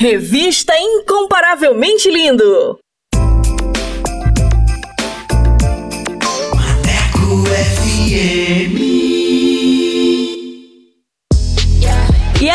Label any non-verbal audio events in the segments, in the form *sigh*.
Revista Incomparavelmente Lindo. Maneco FM.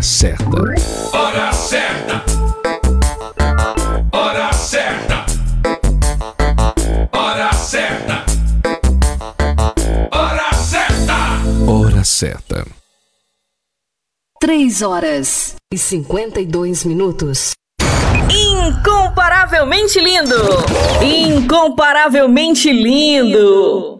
Hora certa. Hora certa. Hora certa. Hora certa. Hora certa. Hora certa. 3 horas e 52 minutos. Incomparavelmente lindo! Incomparavelmente lindo!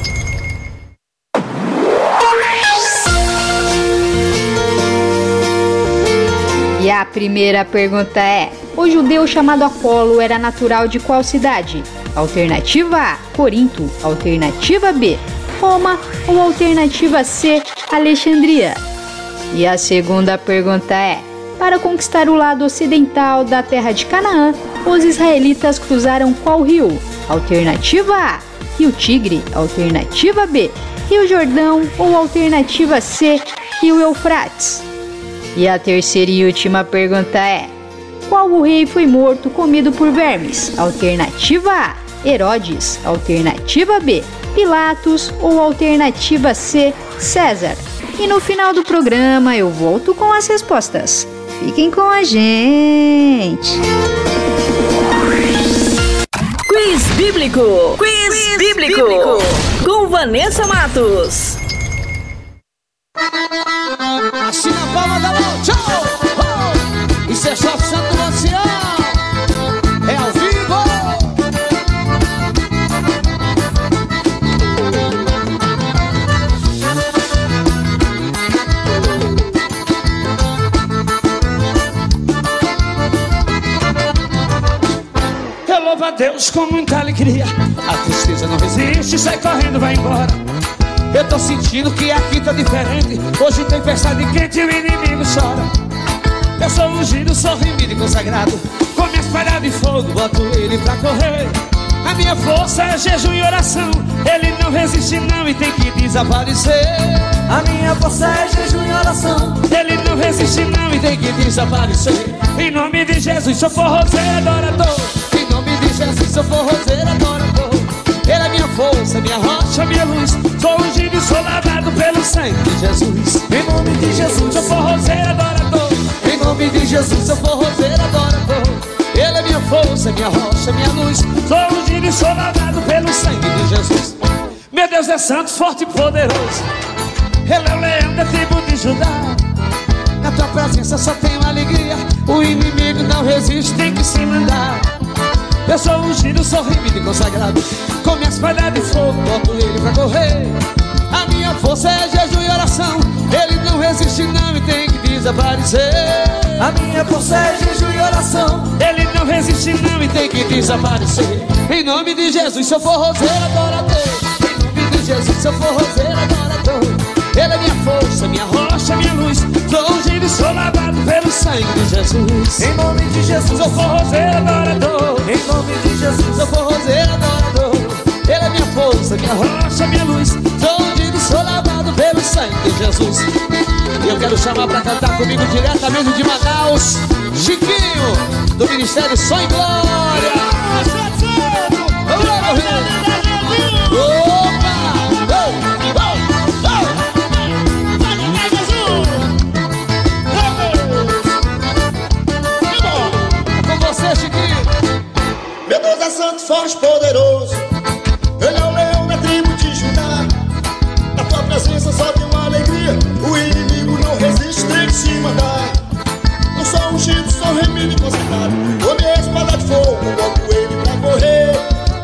A primeira pergunta é: O judeu chamado Apolo era natural de qual cidade? Alternativa A: Corinto. Alternativa B: Roma ou alternativa C, Alexandria? E a segunda pergunta é: para conquistar o lado ocidental da terra de Canaã, os israelitas cruzaram qual rio? Alternativa A, Rio Tigre. Alternativa B, Rio Jordão. Ou alternativa C, Rio Eufrates. E a terceira e última pergunta é: qual o rei foi morto comido por vermes? Alternativa A, Herodes. Alternativa B, Pilatos. Ou alternativa C, César. E no final do programa eu volto com as respostas. Fiquem com a gente! Quiz Bíblico! Quiz, bíblico. bíblico! Com Vanessa Matos. Assim na palma da mão, tchau! Isso é só Santo Ancião! É ao vivo! Eu louvo a Deus com muita alegria. A tristeza não resiste, sai correndo, vai embora. Eu tô sentindo que aqui tá diferente. Hoje tem festa de quente e o inimigo chora. Eu sou ungido, sou remido e consagrado. Com minhas palhas de fogo, boto ele pra correr. A minha força é jejum e oração. Ele não resiste, não, e tem que desaparecer. A minha força é jejum e oração. Ele não resiste, não, e tem que desaparecer. Em nome de Jesus, sou forrozeiro adorador. Em nome de Jesus, sou forrozeiro adorador. Ele é minha força, minha rocha, minha luz. Sou ungido e sou lavado pelo sangue de Jesus. Em nome de Jesus, sou forrozeiro adorador. Em nome de Jesus, sou forrozeiro adorador. Ele é minha força, minha rocha, minha luz. Sou ungido e sou lavado pelo sangue de Jesus. Meu Deus é santo, forte e poderoso. Ele é o leão da tribo de Judá. Na tua presença só tenho alegria. O inimigo não resiste, tem que se mandar. Eu sou ungido, sou remido e consagrado. Com minhas palhas de fogo, boto ele pra correr. A minha força é jejum e oração. Ele não resiste, não, e tem que desaparecer. A minha força é jejum e oração. Ele não resiste, não, e tem que desaparecer. Em nome de Jesus, sou forrozeiro adorador. Em nome de Jesus, sou forrozeiro adorador. Ele é minha força, minha rocha, minha luz. Sou ungido e sou lavado pelo sangue de Jesus. Em nome de Jesus, sou forrozeiro adorador. Em nome de Jesus, sou forrozeiro adorador. Ele é minha força, minha rocha, minha luz. Sou ungido e sou lavado pelo sangue de Jesus. E eu quero chamar pra cantar comigo diretamente de Manaus, Chiquinho, do Ministério Só em Glória. Vamos lá, meu Rio. Consagrado. Com minha espada de fogo, boto ele pra correr.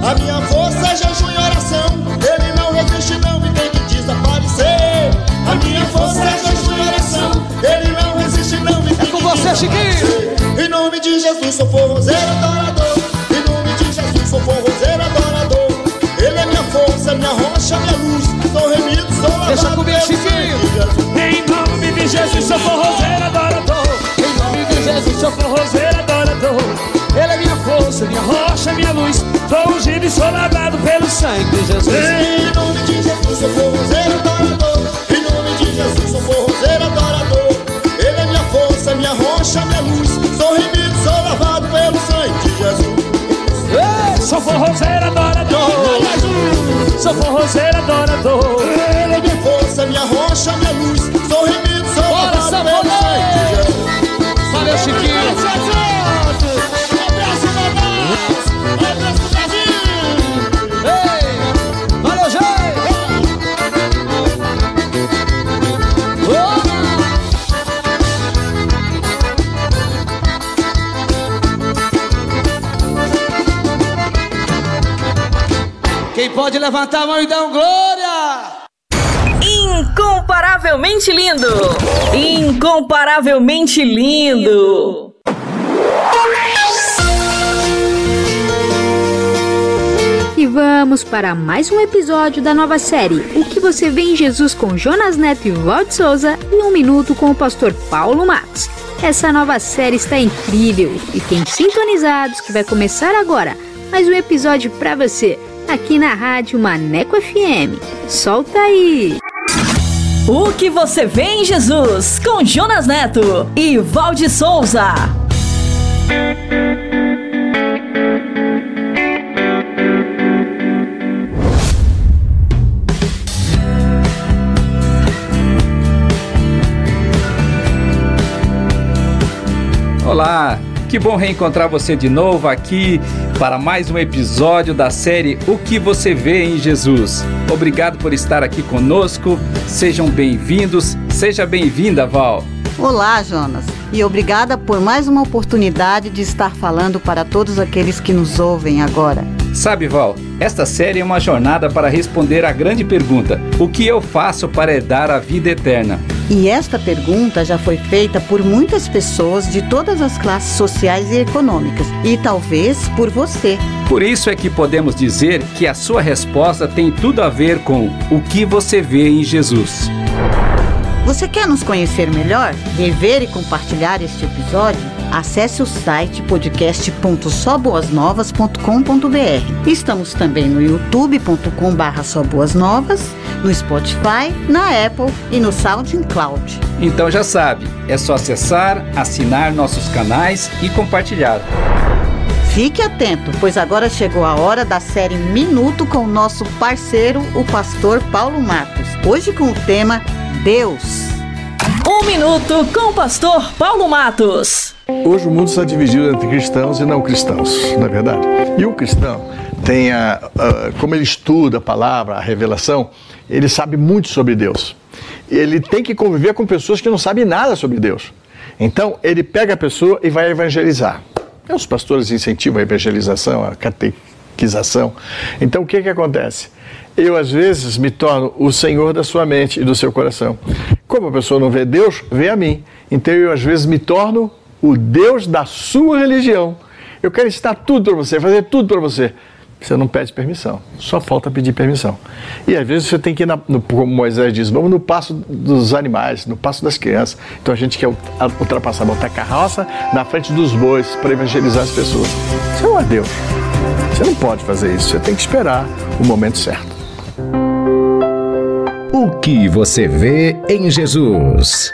A minha força é jejum e oração. Ele não resiste, não, e tem que desaparecer. A minha força é jejum e oração. Ele não resiste, não, e tem É com que você, desaparecer. Em nome de Jesus, sou forrozeiro adorador. Em nome de Jesus, sou forrozeiro adorador. Ele é minha força, minha rocha, minha luz. Sou remido, sou lavado. Deixa comigo, Chiquinho. Em nome de Jesus, sou forrozeiro adorador. Jesus, sou forrozeiro adorador. Ele é minha força, minha rocha, minha luz. Sou ungido e sou lavado pelo sangue de Jesus. Em nome de Jesus, sou forrozeiro adorador. Em nome de Jesus, sou forrozeiro adorador. Ele é minha força, minha rocha, minha luz. Sou remido, sou lavado pelo sangue de Jesus. Ei, Sou forrozeiro adorador. Sou forrozeiro adorador. Ele é minha força, minha rocha, minha luz. Sou remido, sou lavado pelo sangue de Jesus. Valeu, Chiquinho. Ei, valeu, gente. Quem pode levantar a mão e dar um glória? Incomparavelmente lindo! Incomparavelmente lindo! E vamos para mais um episódio da nova série O que você vê em Jesus com Jonas Neto e Walt Souza e um minuto com o pastor Paulo Matos. Essa nova série está incrível. Fiquem sintonizados que vai começar agora mais um episódio para você aqui na Rádio Maneco FM. Solta aí! O que você vê em Jesus com Jonas Neto e Valde Souza. Olá, que bom reencontrar você de novo aqui para mais um episódio da série O que você vê em Jesus. Obrigado por estar aqui conosco. Sejam bem-vindos. Seja bem-vinda, Val. Olá, Jonas, e obrigada por mais uma oportunidade de estar falando para todos aqueles que nos ouvem agora. Sabe, Val, esta série é uma jornada para responder à grande pergunta: o que eu faço para herdar a vida eterna? E esta pergunta já foi feita por muitas pessoas de todas as classes sociais e econômicas, e talvez por você. Por isso é que podemos dizer que a sua resposta tem tudo a ver com o que você vê em Jesus. Você quer nos conhecer melhor? Rever e compartilhar este episódio? Acesse o site podcast.soboasnovas.com.br. Estamos também no youtube.com.br soboasnovas, no Spotify, na Apple e no SoundCloud. Então já sabe, é só acessar, assinar nossos canais e compartilhar. Fique atento, pois agora chegou a hora da série Minuto com o nosso parceiro, o pastor Paulo Matos. Hoje com o tema Deus. Um minuto com o pastor Paulo Matos. Hoje o mundo está dividido entre cristãos e não cristãos, não é verdade? E o cristão tem a, a, como ele estuda a palavra, a revelação, ele sabe muito sobre Deus. Ele tem que conviver com pessoas que não sabem nada sobre Deus. Então ele pega a pessoa e vai evangelizar. Os pastores incentivam a evangelização, a catequização. Então o que, que acontece? eu às vezes me torno o senhor da sua mente e do seu coração. Como a pessoa não vê Deus, vê a mim. Então eu às vezes me torno o Deus da sua religião. Eu quero ensinar tudo para você, fazer tudo para você. Você não pede permissão, só falta pedir permissão. E às vezes você tem que ir, na, no, como Moisés diz, vamos no passo dos animais, no passo das crianças. Então a gente quer ultrapassar, botar carroça na frente dos bois para evangelizar as pessoas. Isso é Deus. Você não pode fazer isso, você tem que esperar o momento certo. O que você vê em Jesus?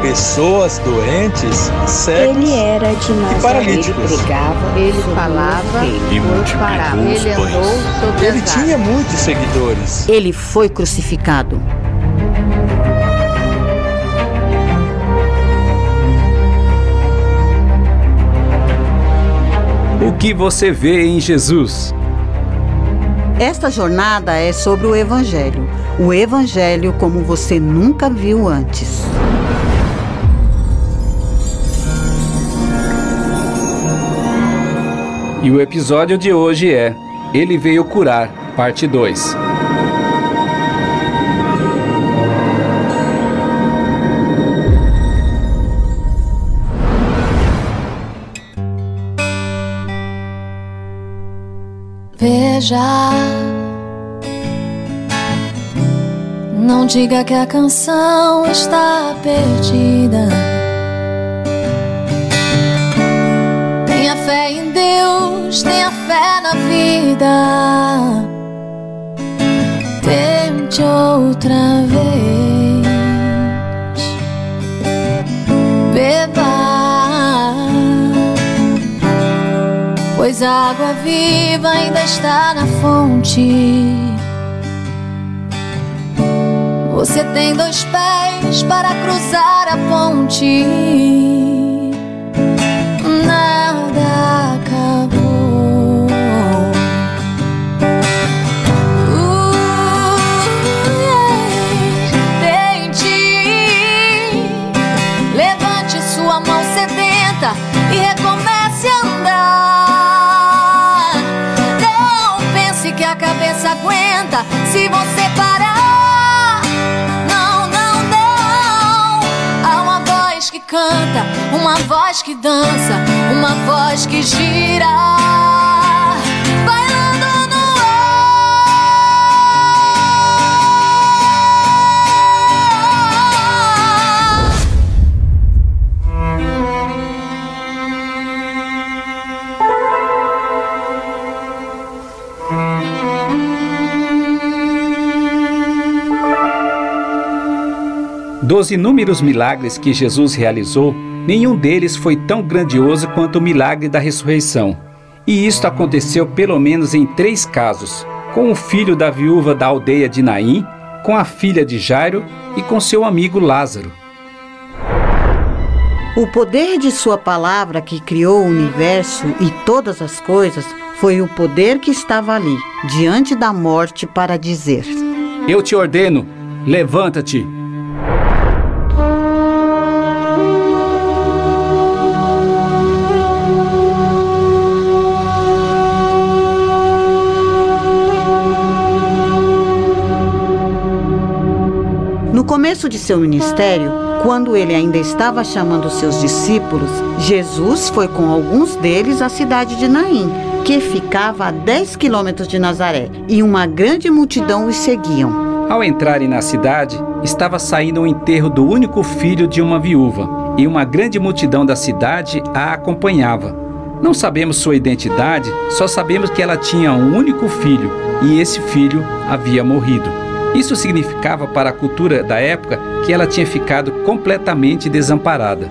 pessoas doentes, cegos Ele era de e paralíticos. Ele falava E por multiplicou parábolas. os Ele andou sobre Ele tinha águas. muitos seguidores. Ele foi crucificado. O que você vê em Jesus? Esta jornada é sobre o Evangelho. O Evangelho como você nunca viu antes. E o episódio de hoje é Ele veio curar, parte 2. Veja, não diga que a canção está perdida. Tenha fé em Deus, tenha fé na vida. Tente outra vez. Beba pois a água viva ainda está na fonte. Você tem dois pés para cruzar a ponte nada acabou. Uh, yeah. Tente, levante sua mão sedenta e recomece a andar. Não pense que a cabeça aguenta se você uma voz que dança, uma voz que gira. Dos inúmeros milagres que Jesus realizou, nenhum deles foi tão grandioso quanto o milagre da ressurreição. E isto aconteceu pelo menos em três casos: com o filho da viúva da aldeia de Naim, com a filha de Jairo e com seu amigo Lázaro. O poder de Sua palavra que criou o universo e todas as coisas foi o poder que estava ali, diante da morte, para dizer: Eu te ordeno, levanta-te. Começo de seu ministério, quando ele ainda estava chamando seus discípulos, Jesus foi com alguns deles à cidade de Naim, que ficava a 10 quilômetros de Nazaré, e uma grande multidão os seguiam. Ao entrarem na cidade, estava saindo o enterro do único filho de uma viúva, e uma grande multidão da cidade a acompanhava. Não sabemos sua identidade, só sabemos que ela tinha um único filho, e esse filho havia morrido. Isso significava para a cultura da época que ela tinha ficado completamente desamparada.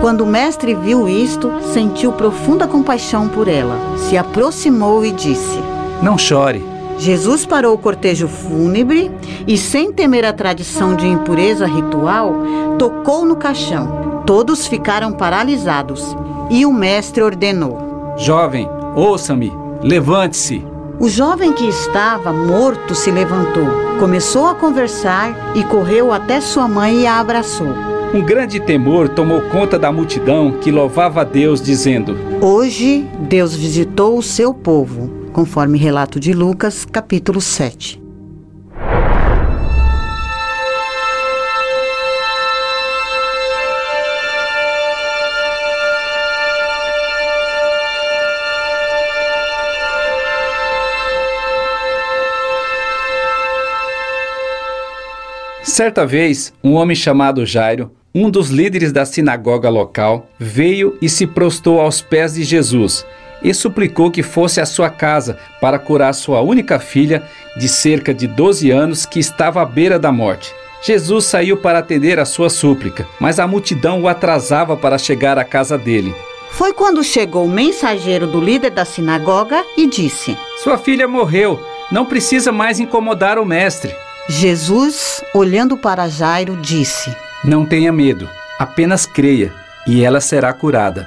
Quando o mestre viu isto, sentiu profunda compaixão por ela, se aproximou e disse: Não chore. Jesus parou o cortejo fúnebre e, sem temer a tradição de impureza ritual, tocou no caixão. Todos ficaram paralisados e o mestre ordenou: Jovem, ouça-me, levante-se. O jovem que estava morto se levantou, começou a conversar e correu até sua mãe e a abraçou. Um grande temor tomou conta da multidão que louvava a Deus, dizendo: Hoje Deus visitou o seu povo, conforme relato de Lucas, capítulo 7. Certa vez, um homem chamado Jairo, um dos líderes da sinagoga local, veio e se prostou aos pés de Jesus e suplicou que fosse à sua casa para curar sua única filha, de cerca de 12 anos, que estava à beira da morte. Jesus saiu para atender a sua súplica, mas a multidão o atrasava para chegar à casa dele. Foi quando chegou o mensageiro do líder da sinagoga e disse: Sua filha morreu, não precisa mais incomodar o mestre. Jesus, olhando para Jairo, disse: Não tenha medo, apenas creia, e ela será curada.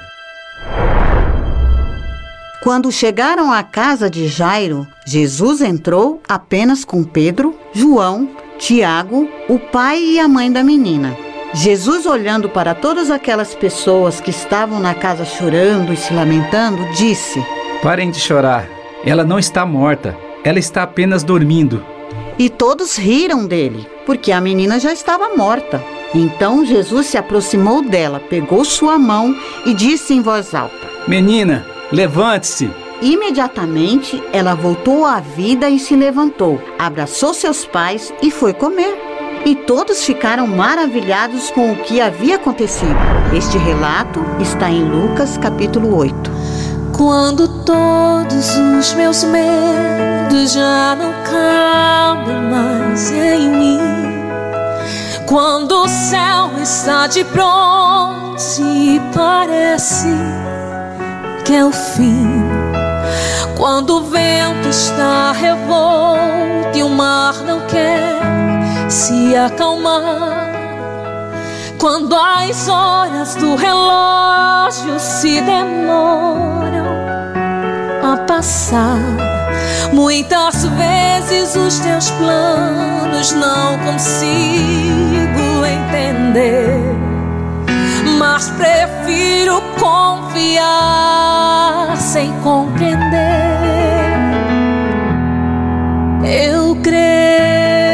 Quando chegaram à casa de Jairo, Jesus entrou apenas com Pedro, João, Tiago, o pai e a mãe da menina. Jesus, olhando para todas aquelas pessoas que estavam na casa chorando e se lamentando, disse: Parem de chorar, ela não está morta, ela está apenas dormindo. E todos riram dele, porque a menina já estava morta. Então Jesus se aproximou dela, pegou sua mão e disse em voz alta: Menina, levante-se. Imediatamente ela voltou à vida e se levantou, abraçou seus pais e foi comer. E todos ficaram maravilhados com o que havia acontecido. Este relato está em Lucas capítulo 8. Quando todos os meus medos já não cabem mais em mim. Quando o céu está de bronze e parece que é o fim. Quando o vento está revolto e o mar não quer se acalmar. Quando as horas do relógio se demoram a passar, muitas vezes os teus planos não consigo entender. confiar sem compreender. Eu creio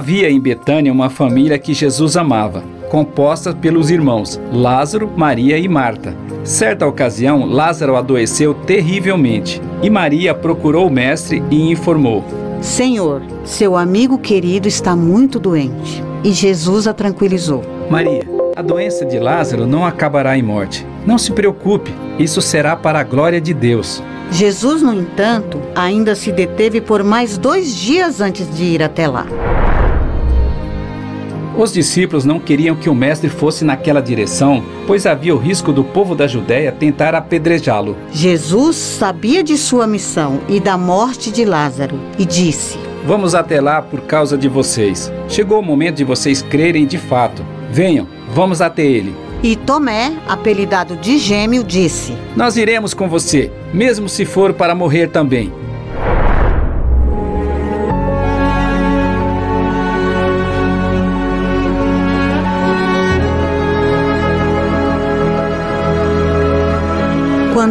Havia em Betânia uma família que Jesus amava, composta pelos irmãos Lázaro, Maria e Marta. Certa ocasião, Lázaro adoeceu terrivelmente e Maria procurou o mestre e informou: Senhor, seu amigo querido está muito doente. E Jesus a tranquilizou. Maria, a doença de Lázaro não acabará em morte. Não se preocupe, isso será para a glória de Deus. Jesus, no entanto, ainda se deteve por mais dois dias antes de ir até lá. Os discípulos não queriam que o mestre fosse naquela direção, pois havia o risco do povo da Judéia tentar apedrejá-lo. Jesus sabia de sua missão e da morte de Lázaro e disse: Vamos até lá por causa de vocês. Chegou o momento de vocês crerem de fato. Venham, vamos até ele. E Tomé, apelidado de Gêmeo, disse: Nós iremos com você, mesmo se for para morrer também.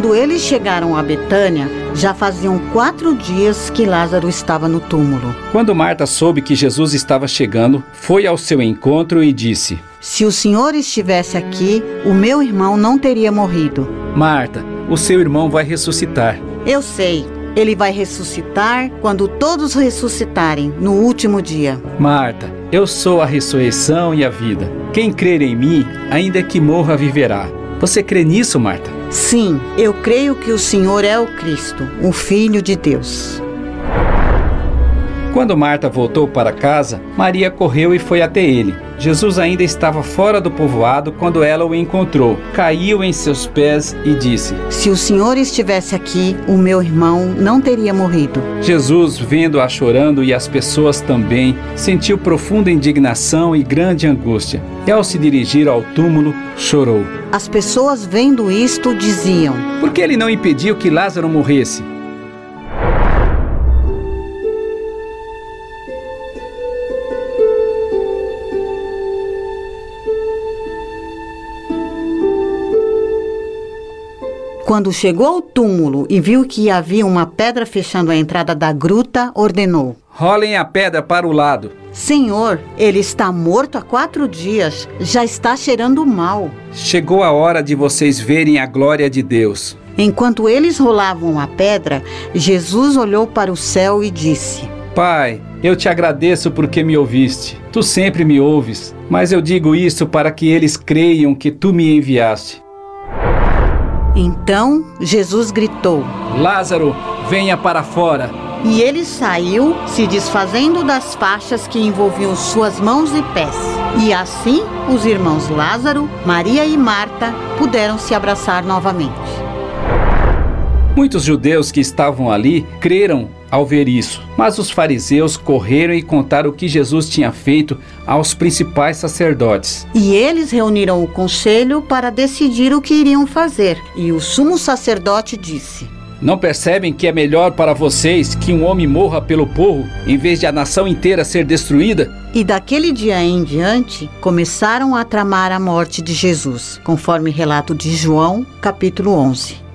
Quando eles chegaram a Betânia, já faziam quatro dias que Lázaro estava no túmulo. Quando Marta soube que Jesus estava chegando, foi ao seu encontro e disse: Se o Senhor estivesse aqui, o meu irmão não teria morrido. Marta, o seu irmão vai ressuscitar. Eu sei, ele vai ressuscitar quando todos ressuscitarem no último dia. Marta, eu sou a ressurreição e a vida. Quem crer em mim, ainda que morra, viverá. Você crê nisso, Marta? Sim, eu creio que o Senhor é o Cristo, o Filho de Deus. Quando Marta voltou para casa, Maria correu e foi até ele. Jesus ainda estava fora do povoado quando ela o encontrou. Caiu em seus pés e disse: Se o Senhor estivesse aqui, o meu irmão não teria morrido. Jesus, vendo-a chorando e as pessoas também, sentiu profunda indignação e grande angústia. E ao se dirigir ao túmulo, chorou. As pessoas vendo isto diziam: Por que ele não impediu que Lázaro morresse? Quando chegou ao túmulo e viu que havia uma pedra fechando a entrada da gruta, ordenou: Rolem a pedra para o lado. Senhor, ele está morto há quatro dias, já está cheirando mal. Chegou a hora de vocês verem a glória de Deus. Enquanto eles rolavam a pedra, Jesus olhou para o céu e disse: Pai, eu te agradeço porque me ouviste. Tu sempre me ouves, mas eu digo isso para que eles creiam que tu me enviaste. Então Jesus gritou: Lázaro, venha para fora. E ele saiu, se desfazendo das faixas que envolviam suas mãos e pés. E assim, os irmãos Lázaro, Maria e Marta puderam se abraçar novamente. Muitos judeus que estavam ali creram ao ver isso, mas os fariseus correram e contaram o que Jesus tinha feito aos principais sacerdotes. E eles reuniram o conselho para decidir o que iriam fazer. E o sumo sacerdote disse: Não percebem que é melhor para vocês que um homem morra pelo povo em vez de a nação inteira ser destruída? E daquele dia em diante, começaram a tramar a morte de Jesus, conforme relato de João, capítulo 11.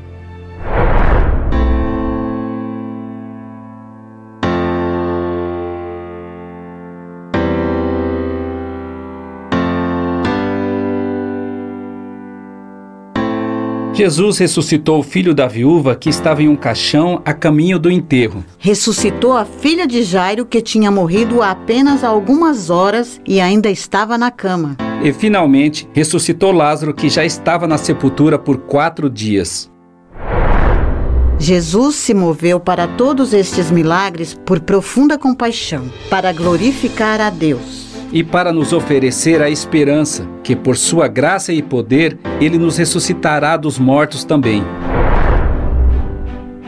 Jesus ressuscitou o filho da viúva que estava em um caixão a caminho do enterro. Ressuscitou a filha de Jairo que tinha morrido há apenas algumas horas e ainda estava na cama. E finalmente ressuscitou Lázaro que já estava na sepultura por quatro dias. Jesus se moveu para todos estes milagres por profunda compaixão, para glorificar a Deus. E para nos oferecer a esperança que, por sua graça e poder, ele nos ressuscitará dos mortos também.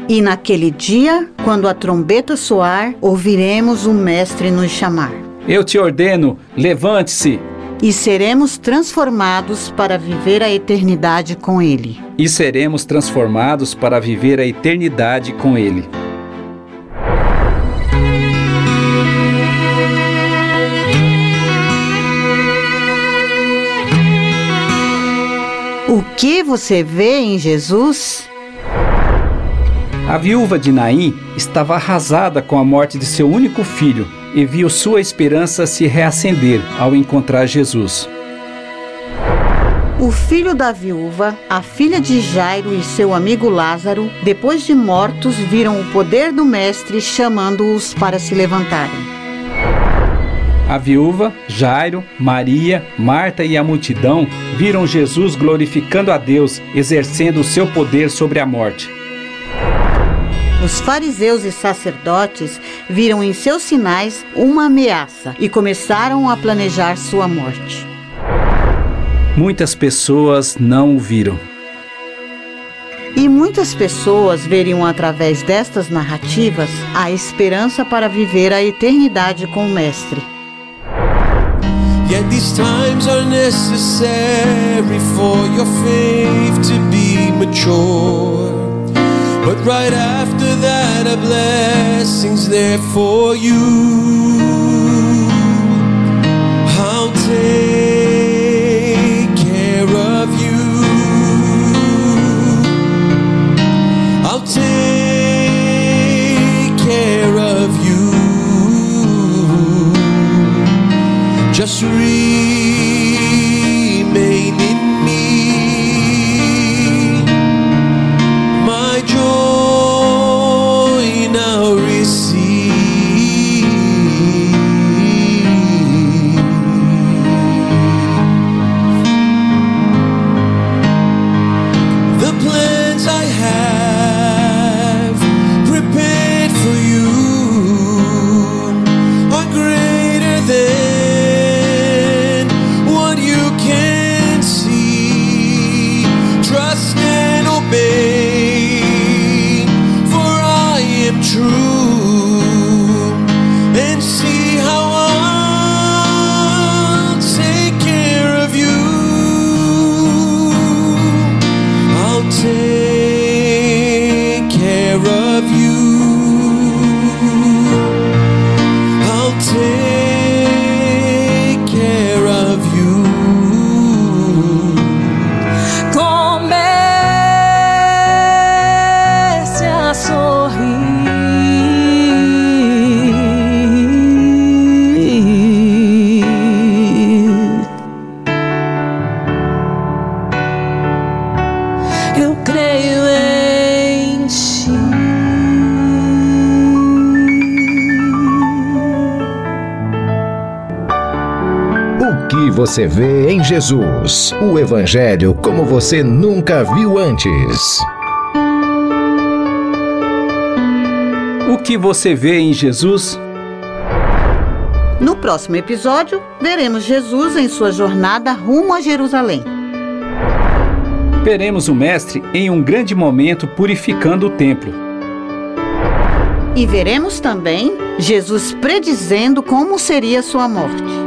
E naquele dia, quando a trombeta soar, ouviremos o Mestre nos chamar. Eu te ordeno, levante-se! E seremos transformados para viver a eternidade com Ele. E seremos transformados para viver a eternidade com Ele. Que você vê em Jesus? A viúva de Naim estava arrasada com a morte de seu único filho e viu sua esperança se reacender ao encontrar Jesus. O filho da viúva, a filha de Jairo e seu amigo Lázaro, depois de mortos, viram o poder do Mestre chamando-os para se levantarem. A viúva, Jairo, Maria, Marta e a multidão viram Jesus glorificando a Deus, exercendo o seu poder sobre a morte. Os fariseus e sacerdotes viram em seus sinais uma ameaça e começaram a planejar sua morte. Muitas pessoas não o viram. E muitas pessoas veriam através destas narrativas a esperança para viver a eternidade com o Mestre. Yet these times are necessary for your faith to be mature. But right after that, a blessing's there for you. just read. Você vê em Jesus? O Evangelho como você nunca viu antes. O que você vê em Jesus? No próximo episódio, veremos Jesus em sua jornada rumo a Jerusalém. Veremos o Mestre em um grande momento purificando o templo. E veremos também Jesus predizendo como seria sua morte.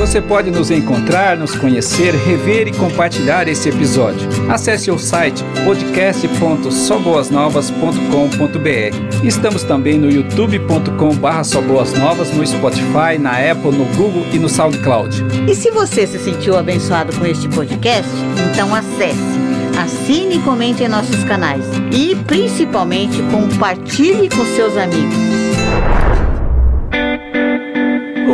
Você pode nos encontrar, nos conhecer, rever e compartilhar esse episódio. Acesse o site podcast.soboasnovas.com.br. Estamos também no youtube.com.br soboasnovas, no Spotify, na Apple, no Google e no SoundCloud. E se você se sentiu abençoado com este podcast, então acesse, assine e comente em nossos canais. E principalmente compartilhe com seus amigos.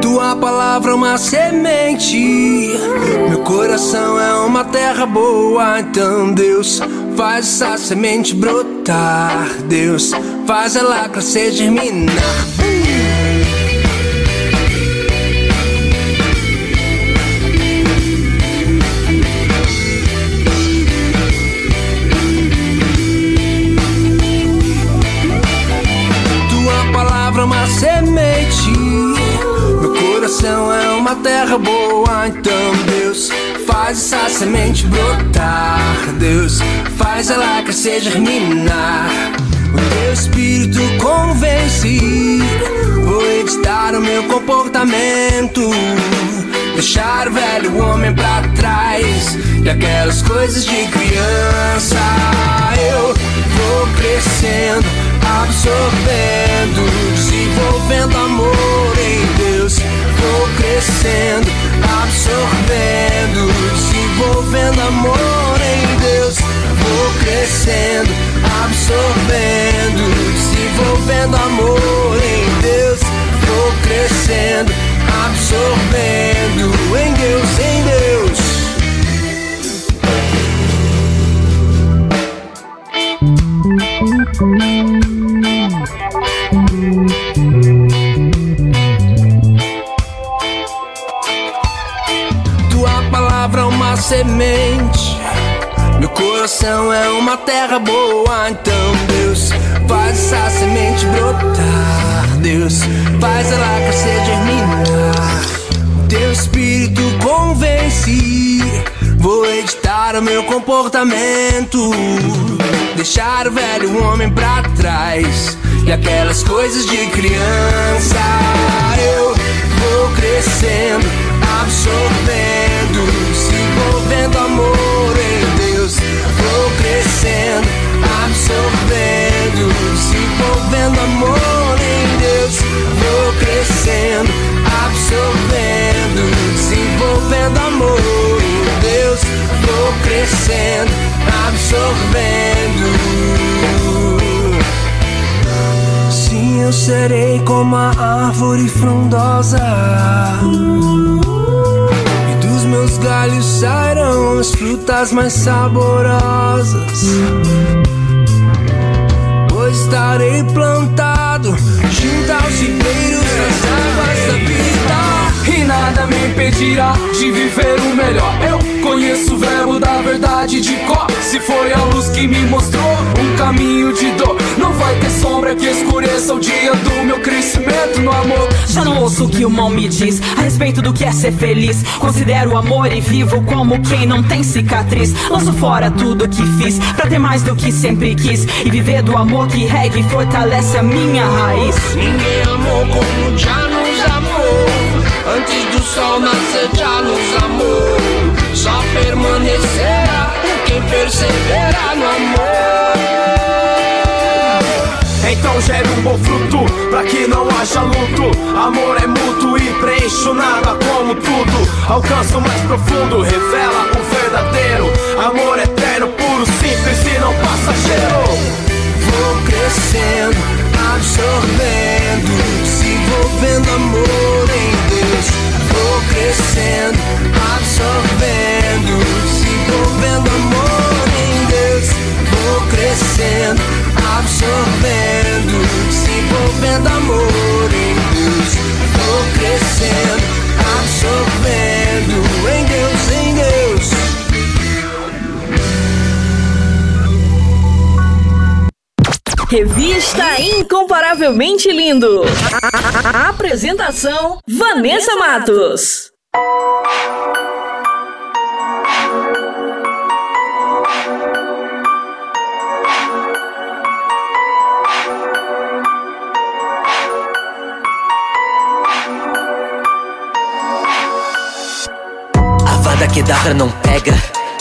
Tua palavra é uma semente, meu coração é uma terra boa. Então, Deus, faz essa semente brotar. Deus, faz ela crescer, germinar. É uma terra boa, então Deus faz essa semente brotar. Deus faz ela crescer, germinar. O teu espírito convence. Vou editar o meu comportamento. Deixar o velho homem pra trás. E aquelas coisas de criança. Eu vou crescendo, absorvendo, desenvolvendo amor em Deus. Vou crescendo, absorvendo, desenvolvendo amor em Deus. Vou crescendo, absorvendo, desenvolvendo amor em Deus. Vou crescendo, absorvendo em Deus, em Deus. Semente. Meu coração é uma terra boa. Então, Deus, faz essa semente brotar. Deus, faz ela crescer, germinar. Teu espírito convence. Vou editar o meu comportamento. Deixar o velho homem pra trás. E aquelas coisas de criança. Eu vou crescendo, absorvendo, desenvolvendo amor em Deus. Vou crescendo, absorvendo, desenvolvendo amor em Deus. Vou crescendo, absorvendo, desenvolvendo amor em Deus. Vou crescendo, absorvendo. Sim, eu serei como a árvore frondosa. Meus galhos sairão as frutas mais saborosas. Pois estarei plantado junto aos ribeiros das águas da vida. E nada me impedirá de viver o melhor. Eu conheço o verbo da verdade de cor. Se foi a luz que me mostrou um caminho de dor, não vai ter sombra que escureça o dia do meu crescimento no amor. Já não ouço o que o mal me diz a respeito do que é ser feliz. Considero o amor e vivo como quem não tem cicatriz. Lanço fora tudo que fiz pra ter mais do que sempre quis e viver do amor que rega e fortalece a minha raiz. Ninguém amou como já nos amou. Antes do sol nascer já nos amou. Só permanecerá quem perseverar no amor. Então gere um bom fruto pra que não haja luto. Amor é mútuo e preencho nada como tudo. Alcanço mais profundo, revela o verdadeiro. Amor eterno, puro, simples e não passageiro. Vou crescendo, absorvendo, se envolvendo amor em Deus. Vou crescendo, absorvendo, se envolvendo amor em Deus. Vou crescendo absorvendo, se desenvolvendo amor em Deus. Tô crescendo, absorvendo em Deus, em Deus. Revista Incomparavelmente Lindo. A Apresentação: Vanessa Matos. Avada Kedavra não pega.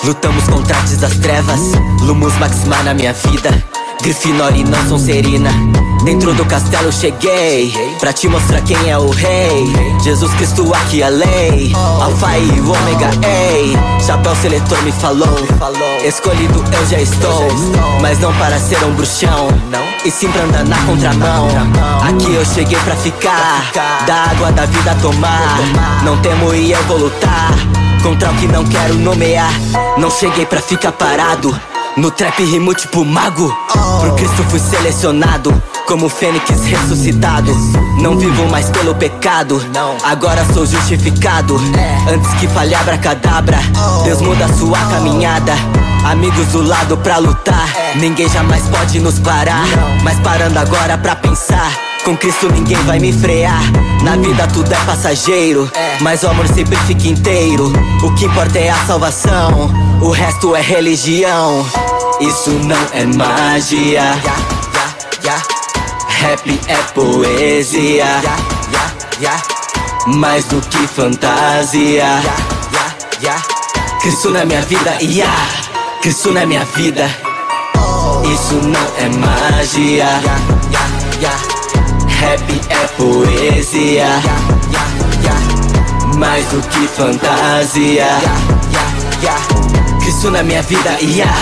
Lutamos contra artes das trevas. Lumos Maxima na minha vida. Grifinória e não Sonserina. Dentro do castelo cheguei Pra te mostrar quem é o rei Jesus Cristo aqui a lei Alfa e ômega, ei Chapéu seletor me falou Escolhido eu já estou Mas não para ser um bruxão E sim pra andar na contramão Aqui eu cheguei pra ficar Da água da vida tomar Não temo e eu vou lutar Contra o que não quero nomear. Não cheguei pra ficar parado. No trap rimo tipo mago. Pro Cristo fui selecionado. Como fênix ressuscitado. Não vivo mais pelo pecado. Agora sou justificado. Antes que falhe abracadabra Deus muda sua caminhada. Amigos do lado pra lutar. Ninguém jamais pode nos parar. Mas parando agora pra pensar com Cristo ninguém vai me frear. Na vida tudo é passageiro, mas o amor sempre fica inteiro. O que importa é a salvação, o resto é religião. Isso não é magia. Rap é poesia. Mais do que fantasia. Cristo na minha vida, yeah. Cristo na minha vida. Isso não é magia. Rap é poesia. Mais do que fantasia. Cristo na minha vida, yeah.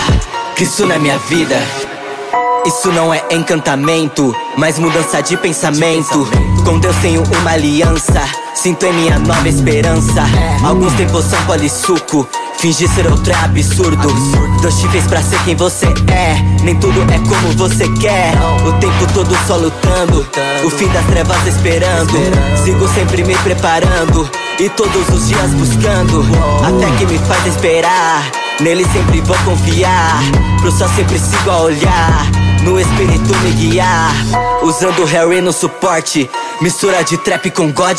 Cristo na minha vida isso não é encantamento, mas mudança de pensamento. Com Deus tenho uma aliança, sinto em minha nova esperança. Alguns tempos são polissuco, fingir ser outro é absurdo. Deus te fez pra ser quem você é, nem tudo é como você quer. O tempo todo só lutando, o fim das trevas esperando. Sigo sempre me preparando e todos os dias buscando a fé que me faz esperar. Nele sempre vou confiar, pro céu sempre sigo a olhar no espírito me guiar Usando Harry no suporte. Mistura de trap com God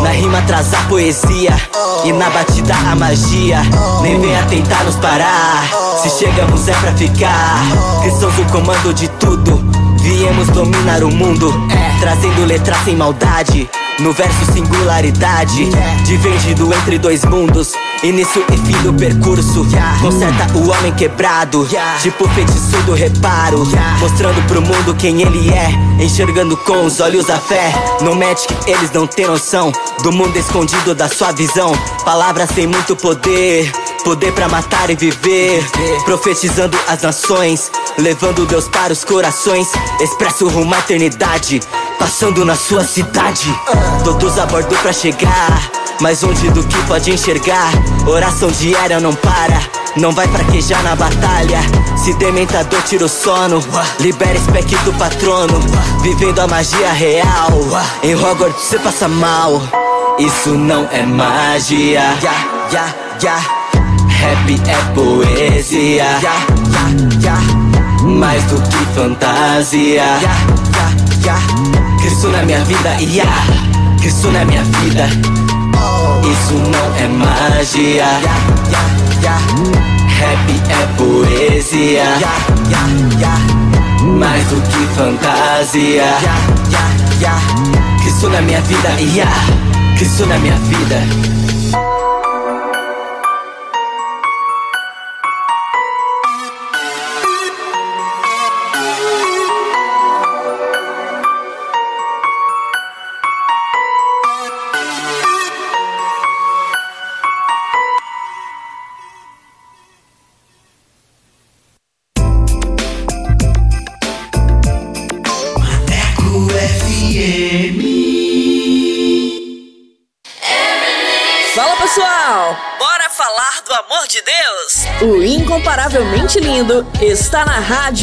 Na rima traz a poesia. E na batida a magia Nem venha tentar nos parar. Se chegamos é pra ficar Cristãos o comando de tudo. Viemos dominar o mundo Trazendo letras sem maldade no verso singularidade Dividido entre dois mundos Início e fim do percurso. Conserta o homem quebrado Tipo feitiço do reparo Mostrando pro mundo quem ele é Enxergando com os olhos da fé. No Magic eles não têm noção Do mundo escondido da sua visão. Palavras têm muito poder Poder pra matar e viver. Profetizando as nações Levando Deus para os corações. Expresso rumo à eternidade Passando na sua cidade. Todos a bordo pra chegar Mais longe do que pode enxergar. Oração diária não para Não vai fraquejar na batalha. Se dementador tira o sono Libera spec do patrono. Vivendo a magia real Em Hogwarts cê passa mal. Isso não é magia. Rap é poesia. Mais do que fantasia Cristo na minha vida, yeah. Cristo na minha vida. Isso não é magia. Rap é poesia. Mais do que fantasia. Cristo na minha vida, yeah. Cristo na minha vida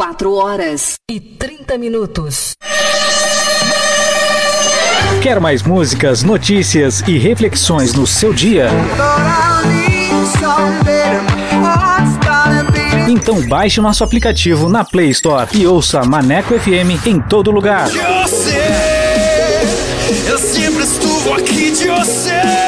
4 horas e 30 minutos. Quer mais músicas, notícias e reflexões no seu dia? Então baixe o nosso aplicativo na Play Store e ouça Maneco FM em todo lugar. Você, eu sempre estuvo aqui de você.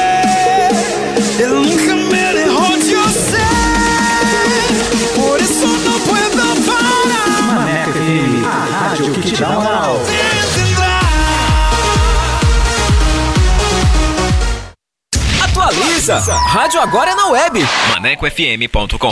Rádio agora é na web. ManecoFM.com.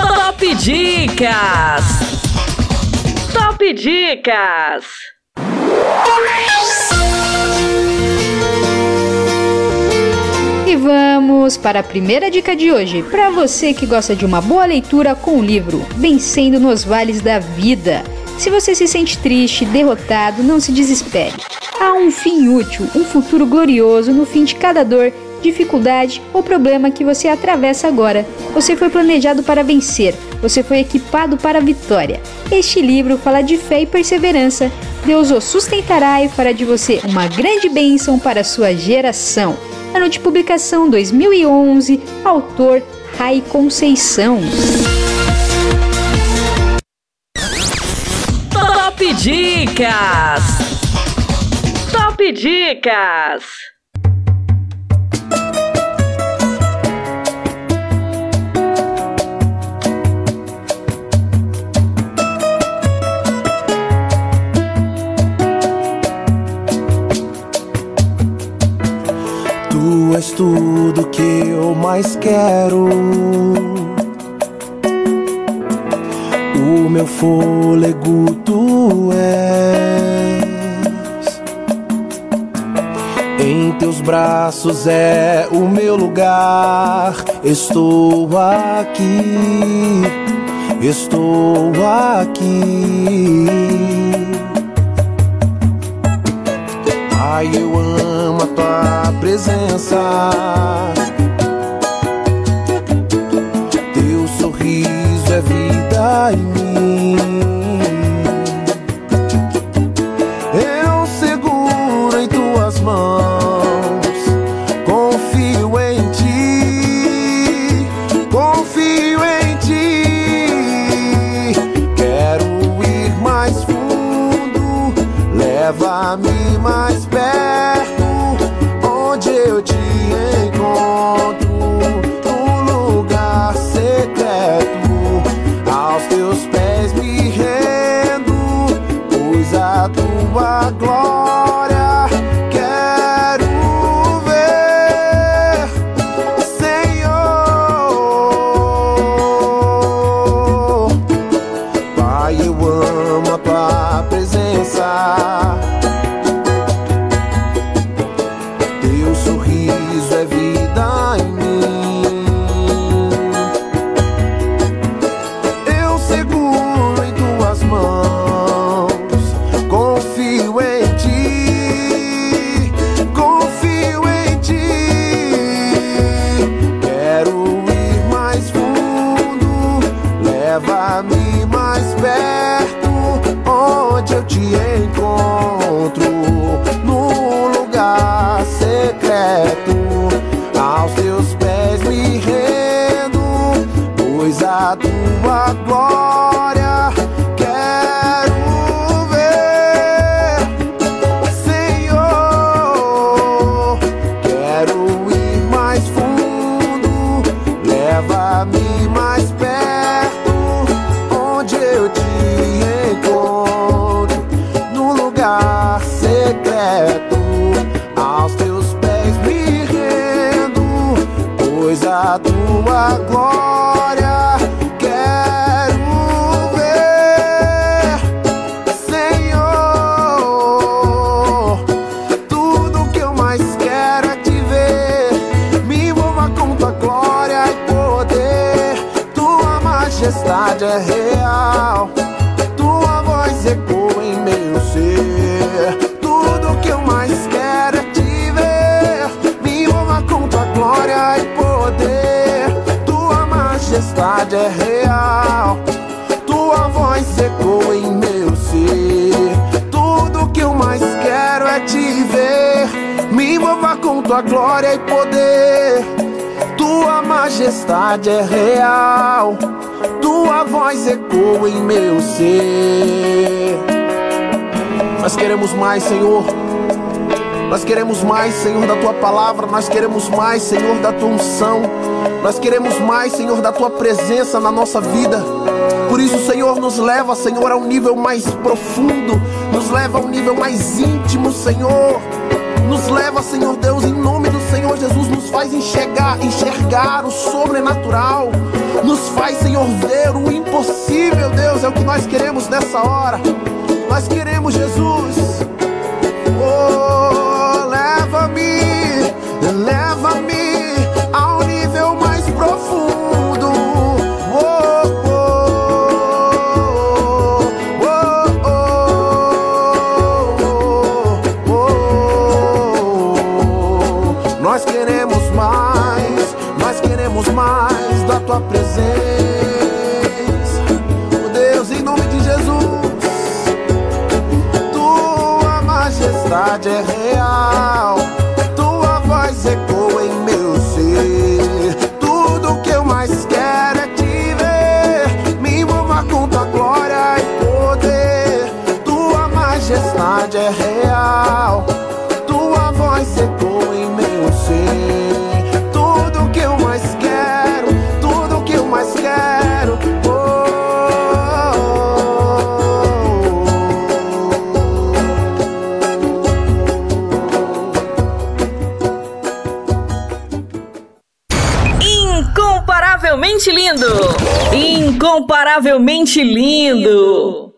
Top Dicas. Top Dicas. E vamos para a primeira dica de hoje. Para você que gosta de uma boa leitura com o livro Vencendo nos Vales da Vida. Se você se sente triste, derrotado, não se desespere. Há um fim útil, um futuro glorioso no fim de cada dor, dificuldade ou problema que você atravessa agora. Você foi planejado para vencer, você foi equipado para a vitória. Este livro fala de fé e perseverança. Deus o sustentará e fará de você uma grande bênção para a sua geração. Ano de publicação 2011, autor Rai Conceição. Top Dicas. Top Dicas. Tu és tudo que eu mais quero. O meu fôlego tu és. Em teus braços é o meu lugar. Estou aqui. Estou aqui. Ai, eu amo a tua presença. Teu sorriso é vida em majestade é real. Tua voz ecoa em meu ser. Nós queremos mais, Senhor. Nós queremos mais, Senhor, da tua palavra. Nós queremos mais, Senhor, da tua unção. Nós queremos mais, Senhor, da tua presença na nossa vida. Por isso, Senhor, nos leva, Senhor, a um nível mais profundo. Nos leva a um nível mais íntimo, Senhor. Nos leva, Senhor Deus, em nome do Senhor Jesus, nos faz enxergar, enxergar o sobrenatural. Nos faz, Senhor, ver o impossível, Deus, é o que nós queremos nessa hora. Nós queremos, Jesus. Incomparavelmente lindo!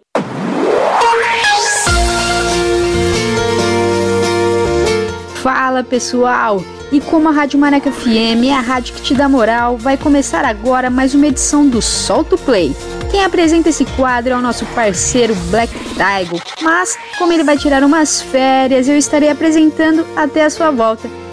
Fala pessoal! E como a Rádio Maneca FM é a rádio que te dá moral, vai começar agora mais uma edição do Solto Play. Quem apresenta esse quadro é o nosso parceiro Black Tiger, mas como ele vai tirar umas férias, eu estarei apresentando até a sua volta.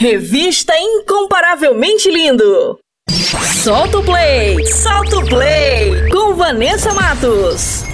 Revista Incomparavelmente Lindo. Solta o play, solta o play com Vanessa Matos.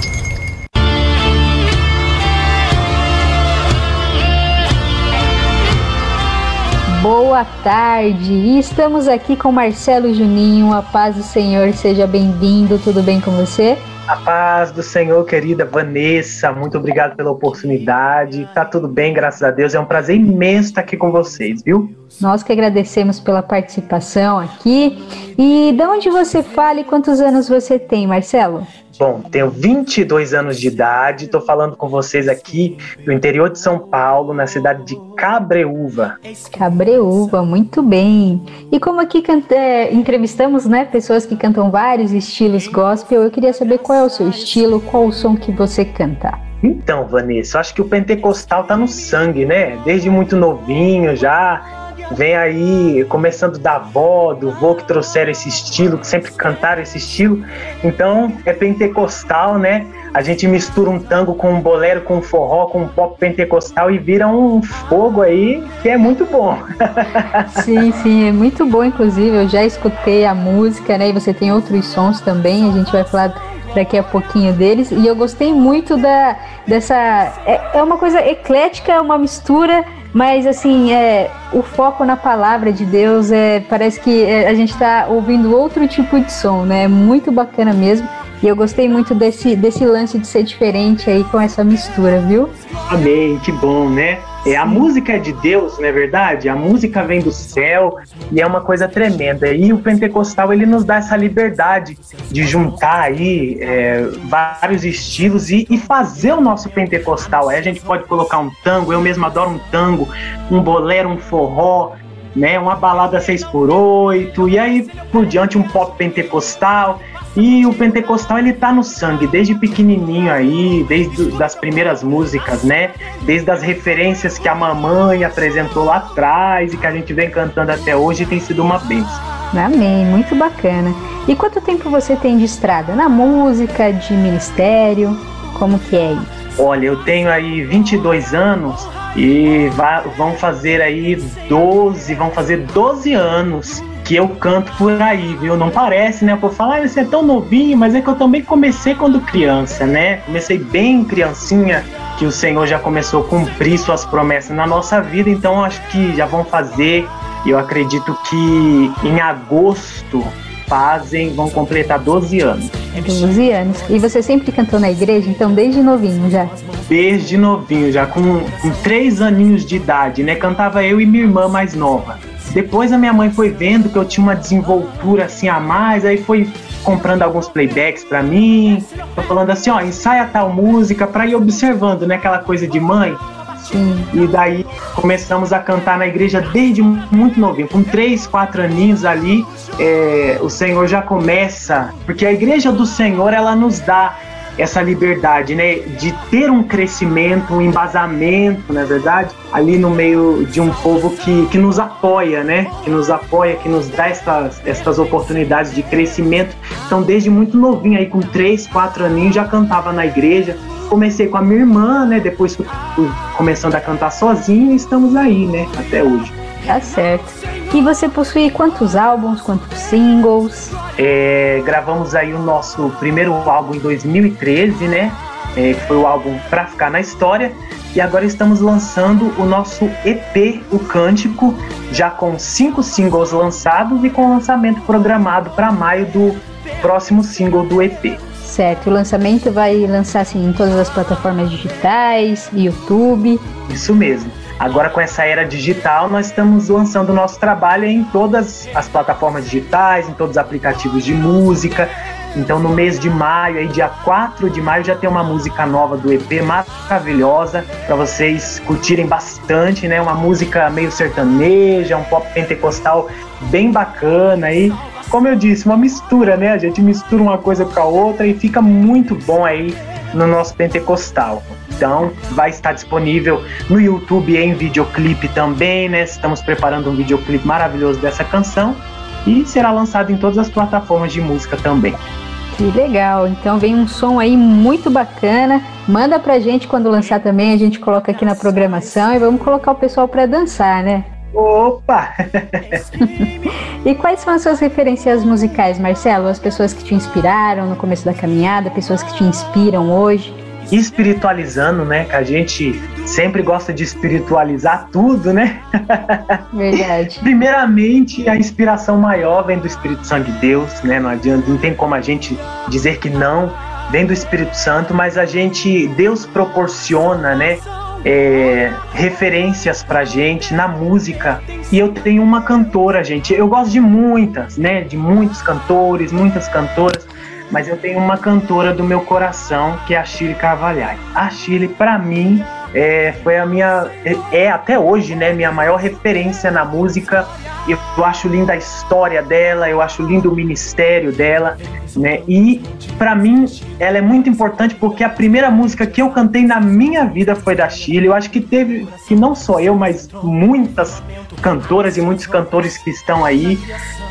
Boa tarde! Estamos aqui com Marcelo Juninho. A paz do Senhor, seja bem-vindo. Tudo bem com você? A paz do Senhor, querida Vanessa, muito obrigado pela oportunidade. Tá tudo bem, graças a Deus. É um prazer imenso estar aqui com vocês, viu? Nós que agradecemos pela participação aqui. E de onde você fala e quantos anos você tem, Marcelo? Bom, tenho 22 anos de idade, estou falando com vocês aqui do interior de São Paulo, na cidade de Cabreúva. Cabreúva, muito bem. E como aqui é, entrevistamos né, pessoas que cantam vários estilos gospel, eu queria saber qual é o seu estilo, qual o som que você canta. Então, Vanessa, eu acho que o pentecostal tá no sangue, né? Desde muito novinho já. Vem aí começando da avó, do vô que trouxeram esse estilo, que sempre cantaram esse estilo. Então é pentecostal, né? A gente mistura um tango com um bolero, com um forró, com um pop pentecostal e vira um fogo aí que é muito bom. *laughs* sim, sim, é muito bom, inclusive. Eu já escutei a música, né? E você tem outros sons também. A gente vai falar daqui a pouquinho deles. E eu gostei muito da, dessa. É, é uma coisa eclética, é uma mistura, mas assim, é, o foco na palavra de Deus é. Parece que é, a gente está ouvindo outro tipo de som, né? É muito bacana mesmo. E eu gostei muito desse, desse lance de ser diferente aí com essa mistura, viu? Amém, que bom, né? É, a música é de Deus, não é verdade? A música vem do céu e é uma coisa tremenda. E o pentecostal ele nos dá essa liberdade de juntar aí é, vários estilos e, e, fazer o nosso pentecostal. Aí a gente pode colocar um tango, eu mesmo adoro um tango, um bolero, um forró, né? Uma balada 6 por 8 e aí por diante um pop pentecostal. E o pentecostal ele tá no sangue desde pequenininho aí, desde das primeiras músicas, né? Desde as referências que a mamãe apresentou lá atrás e que a gente vem cantando até hoje tem sido uma bênção. Amém, muito bacana. E quanto tempo você tem de estrada? Na música, de ministério? Como que é isso? Olha, eu tenho aí 22 anos e vão fazer aí 12, vão fazer 12 anos que eu canto por aí, viu? Não parece, né? Por falar, ah, você é tão novinho, mas é que eu também comecei quando criança, né? Comecei bem criancinha, que o Senhor já começou a cumprir suas promessas na nossa vida, então acho que já vão fazer. Eu acredito que em agosto fazem, vão completar 12 anos. 12 anos. E você sempre cantou na igreja, então desde novinho já? Desde novinho, já com, com três aninhos de idade, né? Cantava eu e minha irmã mais nova. Depois a minha mãe foi vendo que eu tinha uma desenvoltura assim a mais, aí foi comprando alguns playbacks para mim, tô falando assim, ó, ensaia tal música para ir observando, né, aquela coisa de mãe. Sim. E daí começamos a cantar na igreja desde muito novinho, com três, quatro aninhos ali, é, o Senhor já começa, porque a igreja do Senhor ela nos dá essa liberdade, né, de ter um crescimento, um embasamento, na é verdade, ali no meio de um povo que, que nos apoia, né, que nos apoia, que nos dá estas, estas oportunidades de crescimento. Então, desde muito novinho, aí com três, quatro aninhos, já cantava na igreja. Comecei com a minha irmã, né, depois começando a cantar sozinho e estamos aí, né, até hoje. Tá certo. E você possui quantos álbuns, quantos singles? É, gravamos aí o nosso primeiro álbum em 2013, né? É, que foi o álbum Pra Ficar na História. E agora estamos lançando o nosso EP, O Cântico, já com cinco singles lançados e com lançamento programado para maio do próximo single do EP. Certo, o lançamento vai lançar assim em todas as plataformas digitais, YouTube. Isso mesmo. Agora, com essa era digital, nós estamos lançando o nosso trabalho em todas as plataformas digitais, em todos os aplicativos de música. Então, no mês de maio, aí, dia 4 de maio, já tem uma música nova do EP maravilhosa para vocês curtirem bastante, né? Uma música meio sertaneja, um pop pentecostal bem bacana aí. Como eu disse, uma mistura, né? A gente mistura uma coisa com a outra e fica muito bom aí no nosso pentecostal. Então, vai estar disponível no YouTube em videoclipe também, né? Estamos preparando um videoclipe maravilhoso dessa canção e será lançado em todas as plataformas de música também. Que legal! Então vem um som aí muito bacana. Manda pra gente quando lançar também, a gente coloca aqui na programação e vamos colocar o pessoal para dançar, né? Opa! e quais são as suas referências musicais, Marcelo? As pessoas que te inspiraram no começo da caminhada, pessoas que te inspiram hoje? espiritualizando, né? Que a gente sempre gosta de espiritualizar tudo, né? Verdade. *laughs* Primeiramente, a inspiração maior vem do Espírito Santo de Deus, né? Não adianta, não tem como a gente dizer que não, vem do Espírito Santo, mas a gente, Deus proporciona, né? É, referências pra gente na música. E eu tenho uma cantora, gente. Eu gosto de muitas, né? De muitos cantores, muitas cantoras mas eu tenho uma cantora do meu coração que é a Chile Carvalhais. A Chile, para mim, é, foi a minha. É, é até hoje, né? Minha maior referência na música. Eu, eu acho linda a história dela, eu acho lindo o ministério dela, né? E para mim ela é muito importante porque a primeira música que eu cantei na minha vida foi da Chile. Eu acho que teve, que não só eu, mas muitas cantoras e muitos cantores que estão aí